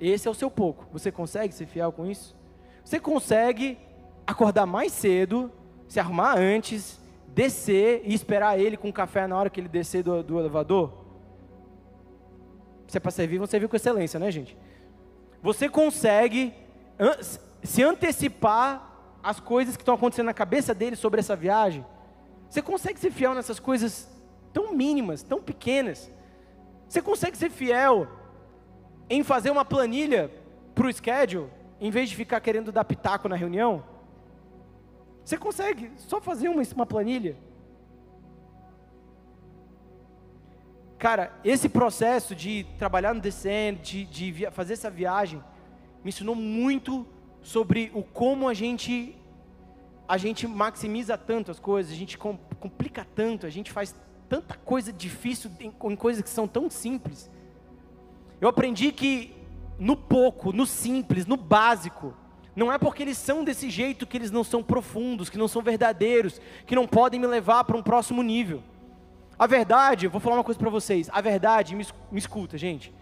Esse é o seu pouco. Você consegue ser fiel com isso? Você consegue acordar mais cedo, se arrumar antes, descer e esperar ele com café na hora que ele descer do, do elevador? Se é para servir, vão servir com excelência, né, gente? Você consegue se antecipar as coisas que estão acontecendo na cabeça dele sobre essa viagem? Você consegue ser fiel nessas coisas tão mínimas, tão pequenas? Você consegue ser fiel em fazer uma planilha para o schedule, em vez de ficar querendo dar pitaco na reunião? Você consegue só fazer uma, uma planilha? Cara, esse processo de trabalhar no Descend, de, de fazer essa viagem, me ensinou muito sobre o como a gente a gente maximiza tanto as coisas, a gente complica tanto, a gente faz tanta coisa difícil em, em coisas que são tão simples. Eu aprendi que no pouco, no simples, no básico, não é porque eles são desse jeito que eles não são profundos, que não são verdadeiros, que não podem me levar para um próximo nível. A verdade, vou falar uma coisa para vocês, a verdade, me, me escuta, gente.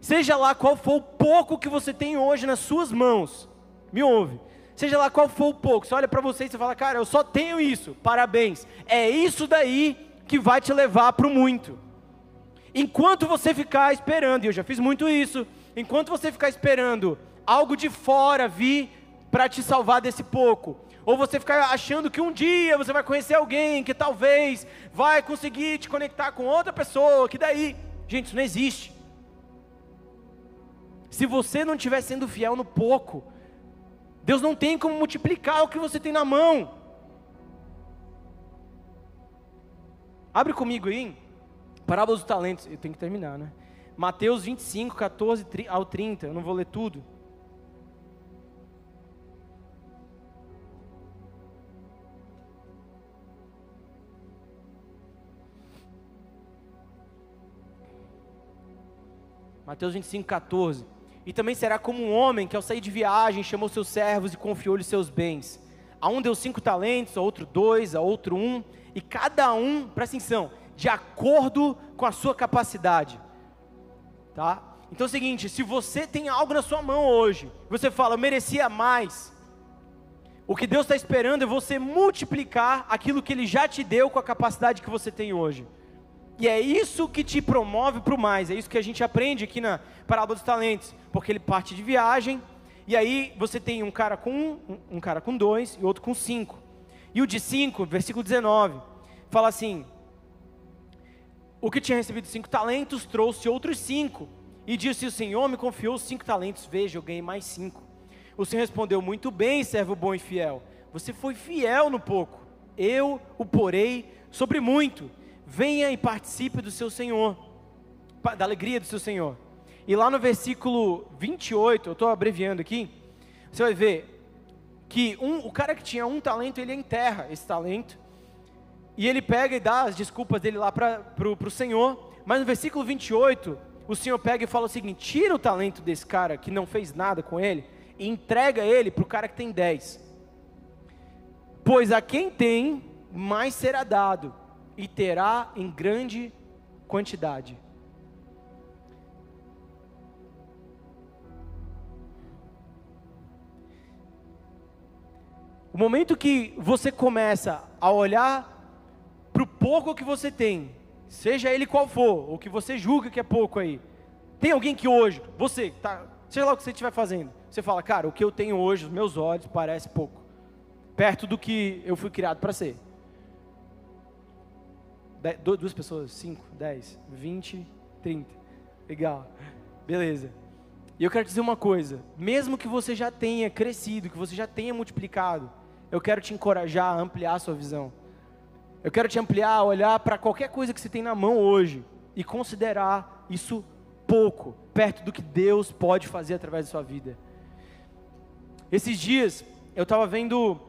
Seja lá qual for o pouco que você tem hoje nas suas mãos, me ouve. Seja lá qual for o pouco, você olha para você e você fala, cara, eu só tenho isso, parabéns. É isso daí que vai te levar para o muito. Enquanto você ficar esperando, e eu já fiz muito isso, enquanto você ficar esperando algo de fora vir para te salvar desse pouco, ou você ficar achando que um dia você vai conhecer alguém que talvez vai conseguir te conectar com outra pessoa, que daí, gente, isso não existe. Se você não estiver sendo fiel no pouco, Deus não tem como multiplicar o que você tem na mão. Abre comigo aí, Parábola dos Talentos, eu tenho que terminar, né? Mateus 25, 14 ao 30, eu não vou ler tudo. Mateus 25, 14. E também será como um homem que, ao sair de viagem, chamou seus servos e confiou-lhes seus bens. A um deu cinco talentos, a outro dois, a outro um, e cada um, presta atenção, de acordo com a sua capacidade. Tá? Então é o seguinte: se você tem algo na sua mão hoje, você fala, eu merecia mais. O que Deus está esperando é você multiplicar aquilo que Ele já te deu com a capacidade que você tem hoje. E é isso que te promove para o mais. É isso que a gente aprende aqui na parábola dos talentos. Porque ele parte de viagem, e aí você tem um cara com um, um cara com dois e outro com cinco. E o de cinco, versículo 19, fala assim: O que tinha recebido cinco talentos trouxe outros cinco. E disse: O Senhor me confiou cinco talentos, veja, eu ganhei mais cinco. O Senhor respondeu: Muito bem, servo bom e fiel. Você foi fiel no pouco, eu o porei sobre muito venha e participe do seu Senhor, da alegria do seu Senhor. E lá no versículo 28, eu estou abreviando aqui, você vai ver que um, o cara que tinha um talento, ele enterra esse talento, e ele pega e dá as desculpas dele lá para o Senhor, mas no versículo 28, o Senhor pega e fala o seguinte: tira o talento desse cara que não fez nada com ele, e entrega ele para o cara que tem 10. Pois a quem tem, mais será dado e terá em grande quantidade. O momento que você começa a olhar para o pouco que você tem, seja ele qual for, ou que você julga que é pouco aí, tem alguém que hoje, você, tá, seja lá o que você estiver fazendo, você fala, cara, o que eu tenho hoje, os meus olhos, parece pouco, perto do que eu fui criado para ser duas pessoas, cinco, dez, vinte, trinta. Legal. Beleza. E eu quero dizer uma coisa: mesmo que você já tenha crescido, que você já tenha multiplicado, eu quero te encorajar a ampliar a sua visão. Eu quero te ampliar olhar para qualquer coisa que você tem na mão hoje e considerar isso pouco, perto do que Deus pode fazer através da sua vida. Esses dias eu estava vendo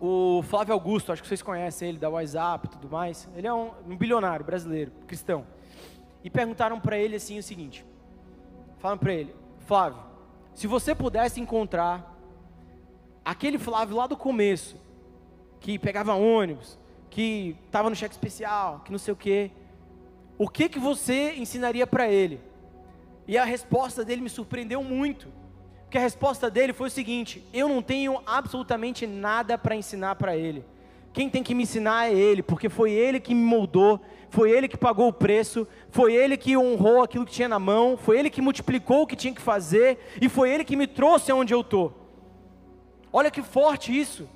o Flávio Augusto, acho que vocês conhecem ele, da WhatsApp e tudo mais. Ele é um, um bilionário brasileiro, cristão. E perguntaram para ele assim o seguinte: falaram para ele, Flávio, se você pudesse encontrar aquele Flávio lá do começo, que pegava ônibus, que estava no cheque especial, que não sei o quê, o que que você ensinaria para ele? E a resposta dele me surpreendeu muito. Porque a resposta dele foi o seguinte: eu não tenho absolutamente nada para ensinar para ele. Quem tem que me ensinar é ele, porque foi ele que me moldou, foi ele que pagou o preço, foi ele que honrou aquilo que tinha na mão, foi ele que multiplicou o que tinha que fazer e foi ele que me trouxe aonde eu estou. Olha que forte isso.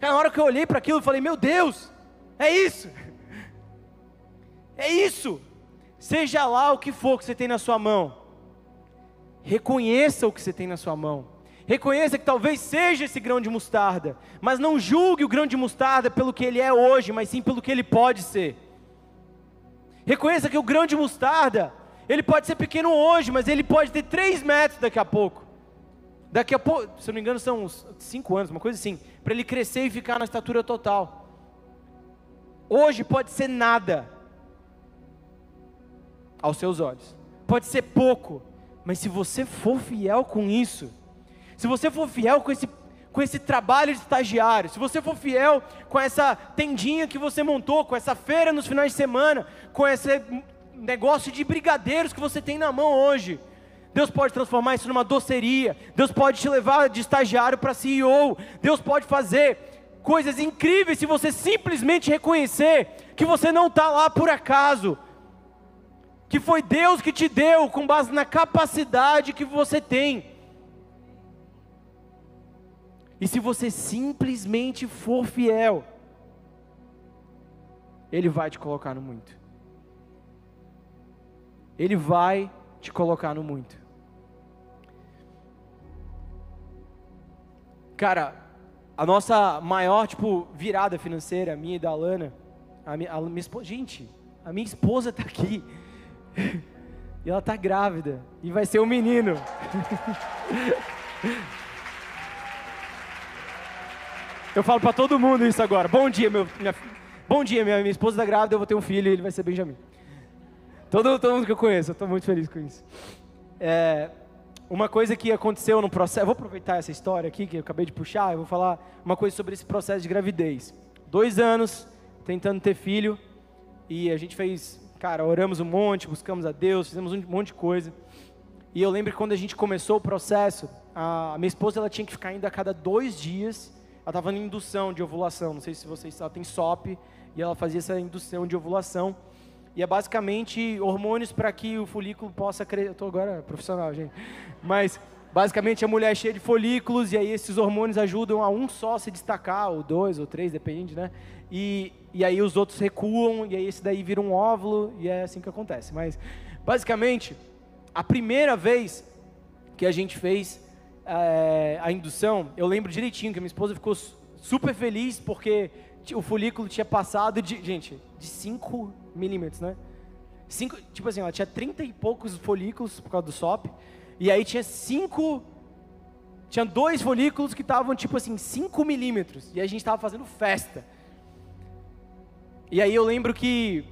Na hora que eu olhei para aquilo, eu falei: Meu Deus, é isso, é isso. Seja lá o que for que você tem na sua mão, reconheça o que você tem na sua mão. Reconheça que talvez seja esse grão de mostarda, mas não julgue o grão de mostarda pelo que ele é hoje, mas sim pelo que ele pode ser. Reconheça que o grão de mostarda, ele pode ser pequeno hoje, mas ele pode ter 3 metros daqui a pouco. Daqui a pouco, se eu não me engano, são uns 5 anos, uma coisa assim, para ele crescer e ficar na estatura total. Hoje pode ser nada aos seus olhos, pode ser pouco, mas se você for fiel com isso, se você for fiel com esse, com esse trabalho de estagiário, se você for fiel com essa tendinha que você montou, com essa feira nos finais de semana, com esse negócio de brigadeiros que você tem na mão hoje, Deus pode transformar isso numa doceria, Deus pode te levar de estagiário para CEO, Deus pode fazer coisas incríveis se você simplesmente reconhecer que você não está lá por acaso, que foi Deus que te deu com base na capacidade que você tem. E se você simplesmente for fiel, Ele vai te colocar no muito. Ele vai te colocar no muito. Cara, a nossa maior, tipo, virada financeira, minha e da Alana, a minha, a minha esposa, gente, a minha esposa está aqui. E ela está grávida. E vai ser um menino. Eu falo para todo mundo isso agora. Bom dia, meu. Minha, bom dia, minha, minha esposa está grávida, eu vou ter um filho e ele vai ser Benjamin. Todo, todo mundo que eu conheço, eu estou muito feliz com isso. É, uma coisa que aconteceu no processo, eu vou aproveitar essa história aqui que eu acabei de puxar, eu vou falar uma coisa sobre esse processo de gravidez. Dois anos tentando ter filho e a gente fez, cara, oramos um monte, buscamos a Deus, fizemos um monte de coisa. E eu lembro que quando a gente começou o processo, a minha esposa ela tinha que ficar indo a cada dois dias ela estava em indução de ovulação. Não sei se vocês sabem, tem SOP e ela fazia essa indução de ovulação. E é basicamente hormônios para que o folículo possa crescer. Eu estou agora profissional, gente. Mas basicamente a mulher é cheia de folículos e aí esses hormônios ajudam a um só se destacar, ou dois, ou três, depende, né? E, e aí os outros recuam e aí esse daí vira um óvulo e é assim que acontece. Mas basicamente a primeira vez que a gente fez é, a indução, eu lembro direitinho que minha esposa ficou super feliz porque o folículo tinha passado de, gente, de 5 milímetros, né? Cinco, tipo assim, ela tinha 30 e poucos folículos por causa do SOP, e aí tinha 5, tinha dois folículos que estavam tipo assim, 5 milímetros, e a gente estava fazendo festa. E aí eu lembro que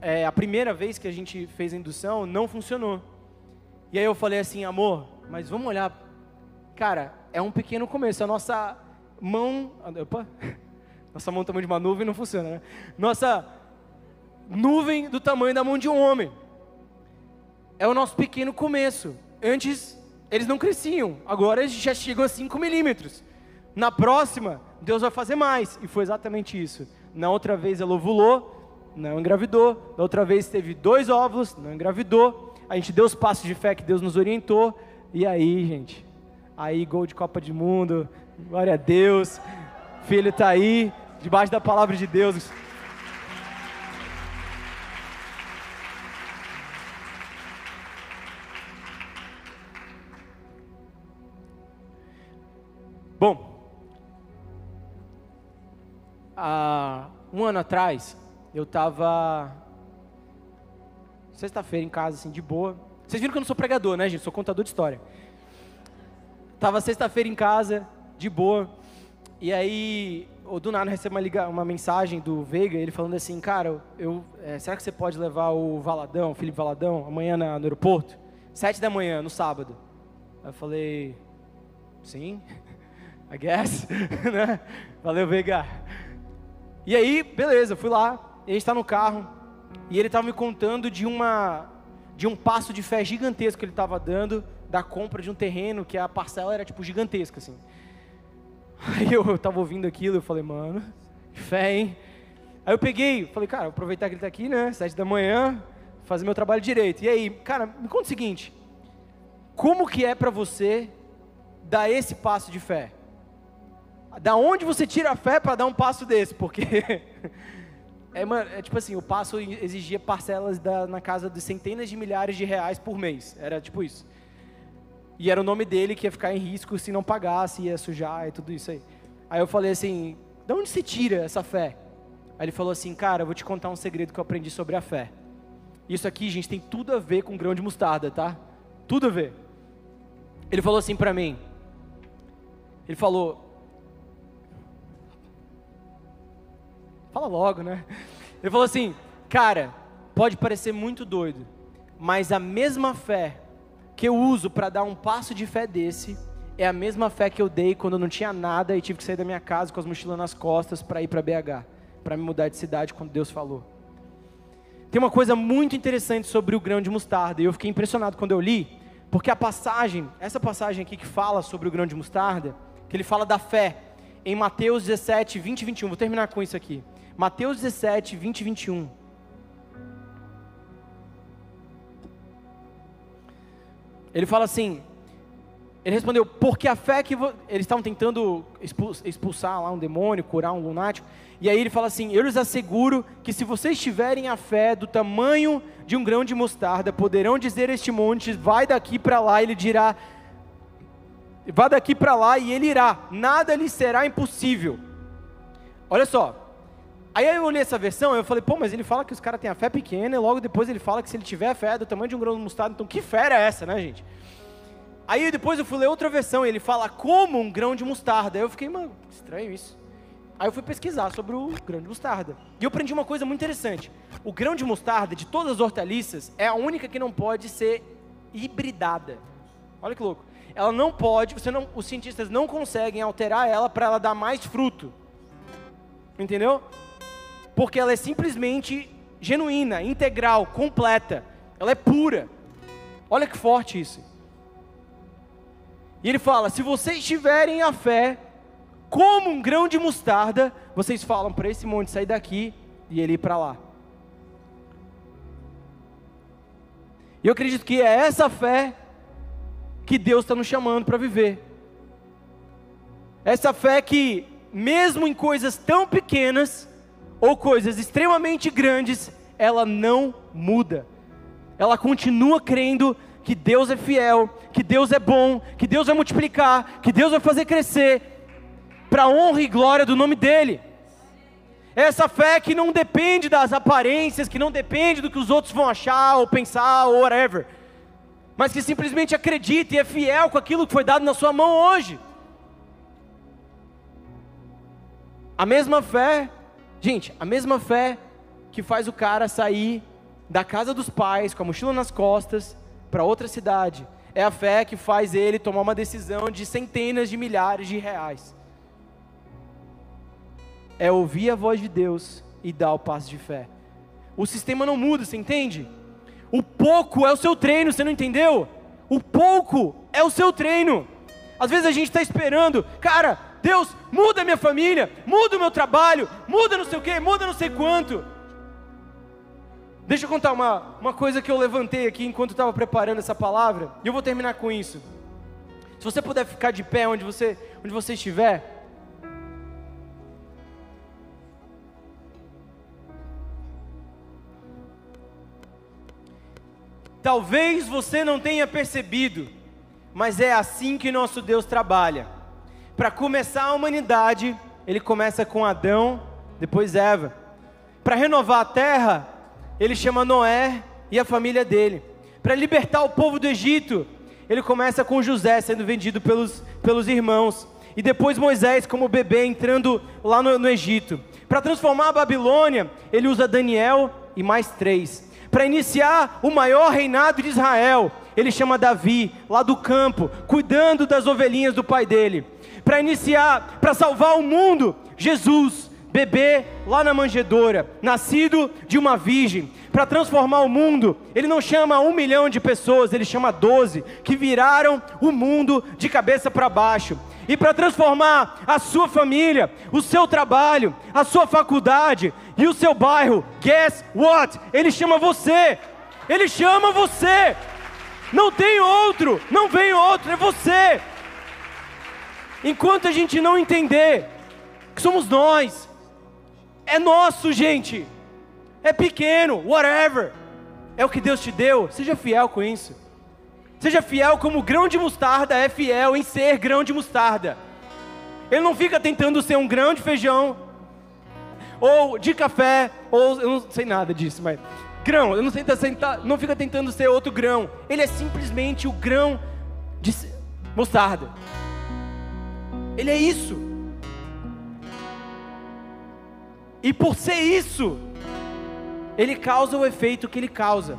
é, a primeira vez que a gente fez a indução não funcionou. E aí eu falei assim, amor, mas vamos olhar Cara, é um pequeno começo. A nossa mão. Opa! Nossa mão tamanho de uma nuvem não funciona, né? Nossa nuvem do tamanho da mão de um homem. É o nosso pequeno começo. Antes eles não cresciam, agora eles já chegam a 5 milímetros. Na próxima, Deus vai fazer mais. E foi exatamente isso. Na outra vez ela ovulou, não engravidou. Na outra vez teve dois óvulos, não engravidou. A gente deu os passos de fé que Deus nos orientou. E aí, gente, aí gol de Copa de Mundo, glória a Deus. Filho está aí, debaixo da palavra de Deus. Bom, há um ano atrás, eu estava sexta-feira em casa, assim, de boa. Vocês viram que eu não sou pregador, né, gente? Sou contador de história. Tava sexta-feira em casa, de boa. E aí, o do nada uma, liga, uma mensagem do Veiga, ele falando assim, cara, eu, é, será que você pode levar o Valadão, o Felipe Valadão, amanhã na, no aeroporto? Sete da manhã, no sábado. Eu falei, sim, I guess, né? Valeu, Vega. E aí, beleza, fui lá, e gente está no carro, e ele estava me contando de uma de um passo de fé gigantesco que ele estava dando da compra de um terreno que a parcela era tipo gigantesca assim. Aí eu estava ouvindo aquilo, eu falei, mano, fé, hein? Aí eu peguei, falei, cara, vou aproveitar que ele está aqui, né? Sete da manhã, fazer meu trabalho direito. E aí, cara, me conta o seguinte: como que é para você dar esse passo de fé? Da onde você tira a fé para dar um passo desse? Porque é, é, tipo assim, o passo exigia parcelas da, na casa de centenas de milhares de reais por mês. Era tipo isso. E era o nome dele que ia ficar em risco se não pagasse, ia sujar e tudo isso aí. Aí eu falei assim: de onde se tira essa fé? Aí ele falou assim: cara, eu vou te contar um segredo que eu aprendi sobre a fé. Isso aqui, gente, tem tudo a ver com grão de mostarda, tá? Tudo a ver. Ele falou assim para mim. Ele falou: Fala logo, né? Ele falou assim: Cara, pode parecer muito doido, mas a mesma fé que eu uso para dar um passo de fé desse é a mesma fé que eu dei quando eu não tinha nada e tive que sair da minha casa com as mochilas nas costas para ir para BH, para me mudar de cidade quando Deus falou. Tem uma coisa muito interessante sobre o grão de mostarda, e eu fiquei impressionado quando eu li, porque a passagem, essa passagem aqui que fala sobre o grão de mostarda, que ele fala da fé, em Mateus 17, 20 e 21, vou terminar com isso aqui. Mateus 17, 20 e 21. Ele fala assim: ele respondeu, porque a fé que. Eles estavam tentando expulsar lá um demônio, curar um lunático. E aí ele fala assim: Eu lhes asseguro que se vocês tiverem a fé do tamanho de um grão de mostarda, poderão dizer este monte: vai daqui para lá, ele dirá: vá daqui para lá, e ele irá, nada lhe será impossível. Olha só, Aí eu olhei essa versão eu falei, pô, mas ele fala que os caras têm a fé pequena e logo depois ele fala que se ele tiver a fé do tamanho de um grão de mostarda, então que fé é essa, né, gente? Aí depois eu fui ler outra versão e ele fala como um grão de mostarda. Aí eu fiquei, mano, estranho isso. Aí eu fui pesquisar sobre o grão de mostarda. E eu aprendi uma coisa muito interessante. O grão de mostarda, de todas as hortaliças, é a única que não pode ser hibridada. Olha que louco. Ela não pode, você não, os cientistas não conseguem alterar ela para ela dar mais fruto. Entendeu? Porque ela é simplesmente genuína, integral, completa. Ela é pura. Olha que forte isso. E ele fala: se vocês tiverem a fé como um grão de mostarda, vocês falam para esse monte sair daqui e ele ir para lá. E eu acredito que é essa fé que Deus está nos chamando para viver. Essa fé que, mesmo em coisas tão pequenas, ou coisas extremamente grandes, ela não muda. Ela continua crendo que Deus é fiel, que Deus é bom, que Deus vai multiplicar, que Deus vai fazer crescer, para honra e glória do nome dEle. Essa fé que não depende das aparências, que não depende do que os outros vão achar, ou pensar, ou whatever, mas que simplesmente acredita e é fiel com aquilo que foi dado na sua mão hoje. A mesma fé Gente, a mesma fé que faz o cara sair da casa dos pais com a mochila nas costas para outra cidade, é a fé que faz ele tomar uma decisão de centenas de milhares de reais. É ouvir a voz de Deus e dar o passo de fé. O sistema não muda, você entende? O pouco é o seu treino, você não entendeu? O pouco é o seu treino. Às vezes a gente está esperando, cara, Deus, muda minha família, muda o meu trabalho, muda não sei o que, muda não sei quanto. Deixa eu contar uma, uma coisa que eu levantei aqui enquanto estava preparando essa palavra, e eu vou terminar com isso. Se você puder ficar de pé onde você, onde você estiver. Talvez você não tenha percebido, mas é assim que nosso Deus trabalha para começar a humanidade, ele começa com Adão, depois Eva. Para renovar a terra, ele chama Noé e a família dele. Para libertar o povo do Egito, ele começa com José sendo vendido pelos, pelos irmãos. E depois Moisés, como bebê, entrando lá no, no Egito. Para transformar a Babilônia, ele usa Daniel e mais três. Para iniciar o maior reinado de Israel, ele chama Davi, lá do campo, cuidando das ovelhinhas do pai dele. Para iniciar, para salvar o mundo, Jesus, bebê lá na manjedoura, nascido de uma virgem, para transformar o mundo, ele não chama um milhão de pessoas, ele chama doze, que viraram o mundo de cabeça para baixo. E para transformar a sua família, o seu trabalho, a sua faculdade e o seu bairro, guess what? Ele chama você, ele chama você. Não tem outro, não vem outro, é você. Enquanto a gente não entender que somos nós, é nosso, gente é pequeno, whatever. É o que Deus te deu, seja fiel com isso. Seja fiel como o grão de mostarda é fiel em ser grão de mostarda. Ele não fica tentando ser um grão de feijão, ou de café, ou eu não sei nada disso, mas grão, eu não, sei, não fica tentando ser outro grão. Ele é simplesmente o grão de mostarda. Ele é isso. E por ser isso, ele causa o efeito que ele causa.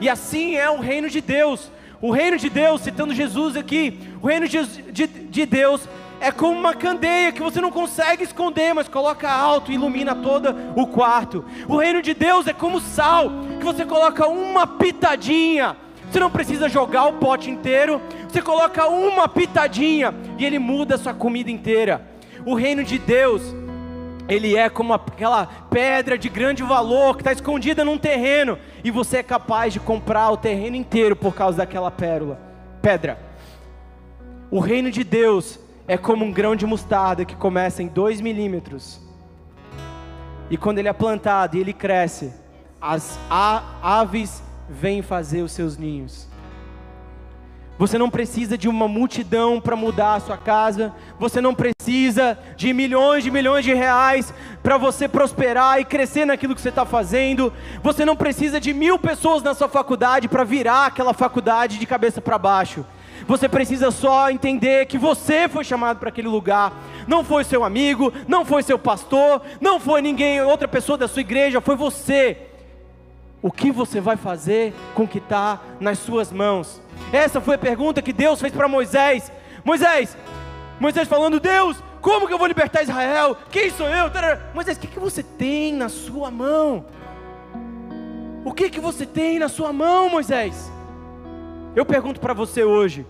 E assim é o reino de Deus. O reino de Deus, citando Jesus aqui, o reino de, de, de Deus é como uma candeia que você não consegue esconder, mas coloca alto e ilumina todo o quarto. O reino de Deus é como sal, que você coloca uma pitadinha. Você não precisa jogar o pote inteiro, você coloca uma pitadinha e ele muda a sua comida inteira. O reino de Deus ele é como aquela pedra de grande valor que está escondida num terreno e você é capaz de comprar o terreno inteiro por causa daquela pérola, pedra. O reino de Deus é como um grão de mostarda que começa em dois milímetros e quando ele é plantado e ele cresce, as aves vêm fazer os seus ninhos. Você não precisa de uma multidão para mudar a sua casa. Você não precisa de milhões de milhões de reais para você prosperar e crescer naquilo que você está fazendo. Você não precisa de mil pessoas na sua faculdade para virar aquela faculdade de cabeça para baixo. Você precisa só entender que você foi chamado para aquele lugar. Não foi seu amigo, não foi seu pastor, não foi ninguém, outra pessoa da sua igreja, foi você. O que você vai fazer com o que está nas suas mãos? Essa foi a pergunta que Deus fez para Moisés. Moisés, Moisés falando, Deus, como que eu vou libertar Israel? Quem sou eu? Moisés, o que, que você tem na sua mão? O que que você tem na sua mão, Moisés? Eu pergunto para você hoje,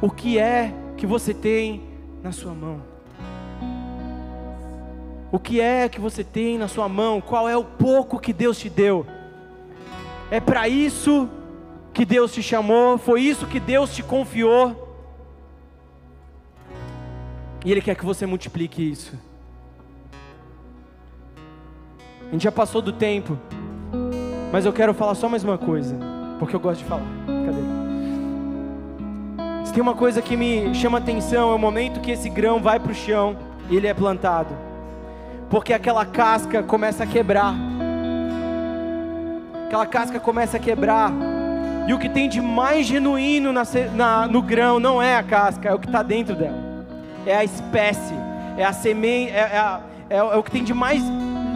o que é que você tem na sua mão? O que é que você tem na sua mão? Qual é o pouco que Deus te deu? É para isso que Deus te chamou, foi isso que Deus te confiou. E Ele quer que você multiplique isso. A gente já passou do tempo, mas eu quero falar só mais uma coisa, porque eu gosto de falar. Cadê? Se tem uma coisa que me chama atenção, é o momento que esse grão vai para o chão e ele é plantado, porque aquela casca começa a quebrar, aquela casca começa a quebrar, e o que tem de mais genuíno na, na, no grão não é a casca, é o que está dentro dela. É a espécie, é a semente, é, é, é, é, o que tem de mais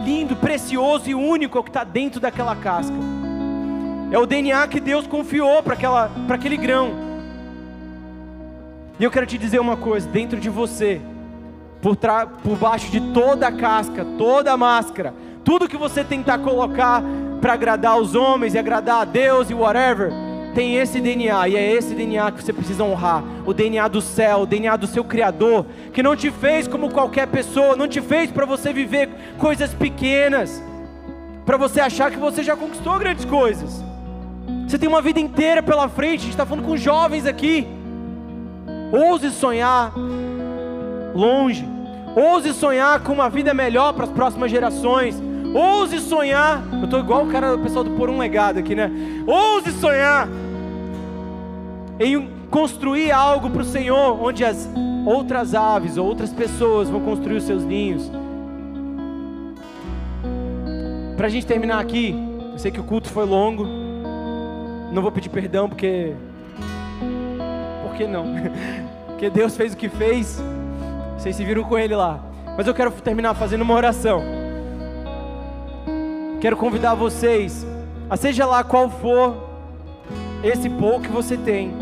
lindo, precioso e único, é o que está dentro daquela casca. É o DNA que Deus confiou para aquele grão. E eu quero te dizer uma coisa: dentro de você, por, por baixo de toda a casca, toda a máscara, tudo que você tentar colocar para agradar os homens e agradar a Deus e whatever, tem esse DNA, e é esse DNA que você precisa honrar o DNA do céu, o DNA do seu Criador, que não te fez como qualquer pessoa, não te fez para você viver coisas pequenas, para você achar que você já conquistou grandes coisas. Você tem uma vida inteira pela frente, a gente está falando com jovens aqui. Ouse sonhar longe, ouse sonhar com uma vida melhor para as próximas gerações. Ouse sonhar. Eu estou igual o cara, o pessoal do Por um Legado aqui, né? Ouse sonhar em construir algo para o Senhor, onde as outras aves, outras pessoas vão construir os seus ninhos. Para a gente terminar aqui, eu sei que o culto foi longo. Não vou pedir perdão porque. Por que não? porque Deus fez o que fez. Vocês se viram com Ele lá. Mas eu quero terminar fazendo uma oração. Quero convidar vocês, a seja lá qual for esse pouco que você tem.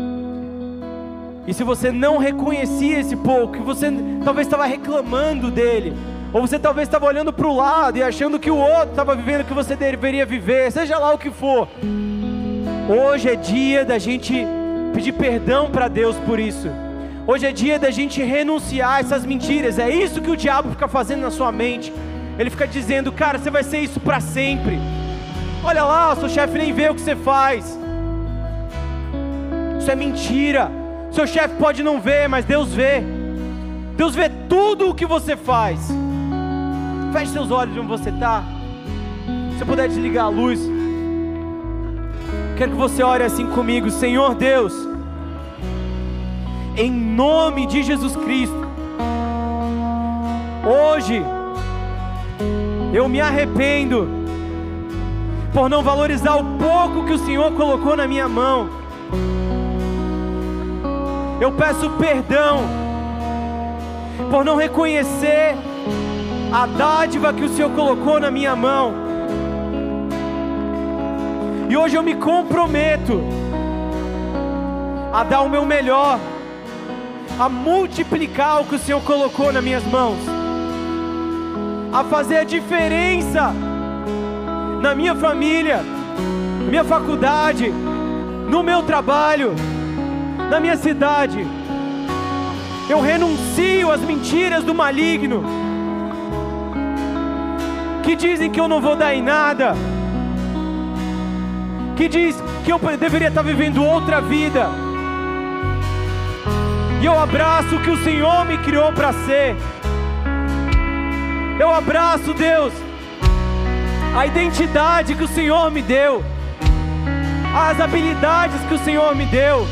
E se você não reconhecia esse pouco, que você talvez estava reclamando dele, ou você talvez estava olhando para o lado e achando que o outro estava vivendo o que você deveria viver, seja lá o que for. Hoje é dia da gente pedir perdão para Deus por isso. Hoje é dia da gente renunciar a essas mentiras. É isso que o diabo fica fazendo na sua mente. Ele fica dizendo, cara, você vai ser isso para sempre. Olha lá, seu chefe nem vê o que você faz. Isso é mentira. Seu chefe pode não ver, mas Deus vê. Deus vê tudo o que você faz. Feche seus olhos onde você está. Se você puder desligar a luz. Quero que você ore assim comigo, Senhor Deus. Em nome de Jesus Cristo. Hoje eu me arrependo por não valorizar o pouco que o Senhor colocou na minha mão. Eu peço perdão por não reconhecer a dádiva que o Senhor colocou na minha mão. E hoje eu me comprometo a dar o meu melhor, a multiplicar o que o Senhor colocou nas minhas mãos, a fazer a diferença na minha família, minha faculdade, no meu trabalho, na minha cidade. Eu renuncio às mentiras do maligno que dizem que eu não vou dar em nada, que diz que eu deveria estar vivendo outra vida. E eu abraço o que o Senhor me criou para ser. Eu abraço, Deus, a identidade que o Senhor me deu, as habilidades que o Senhor me deu,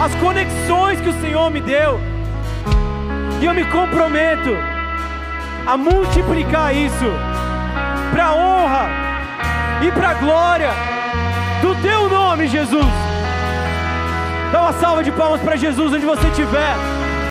as conexões que o Senhor me deu, e eu me comprometo a multiplicar isso para honra e para glória do Teu nome, Jesus. Dá uma salva de palmas para Jesus onde você estiver.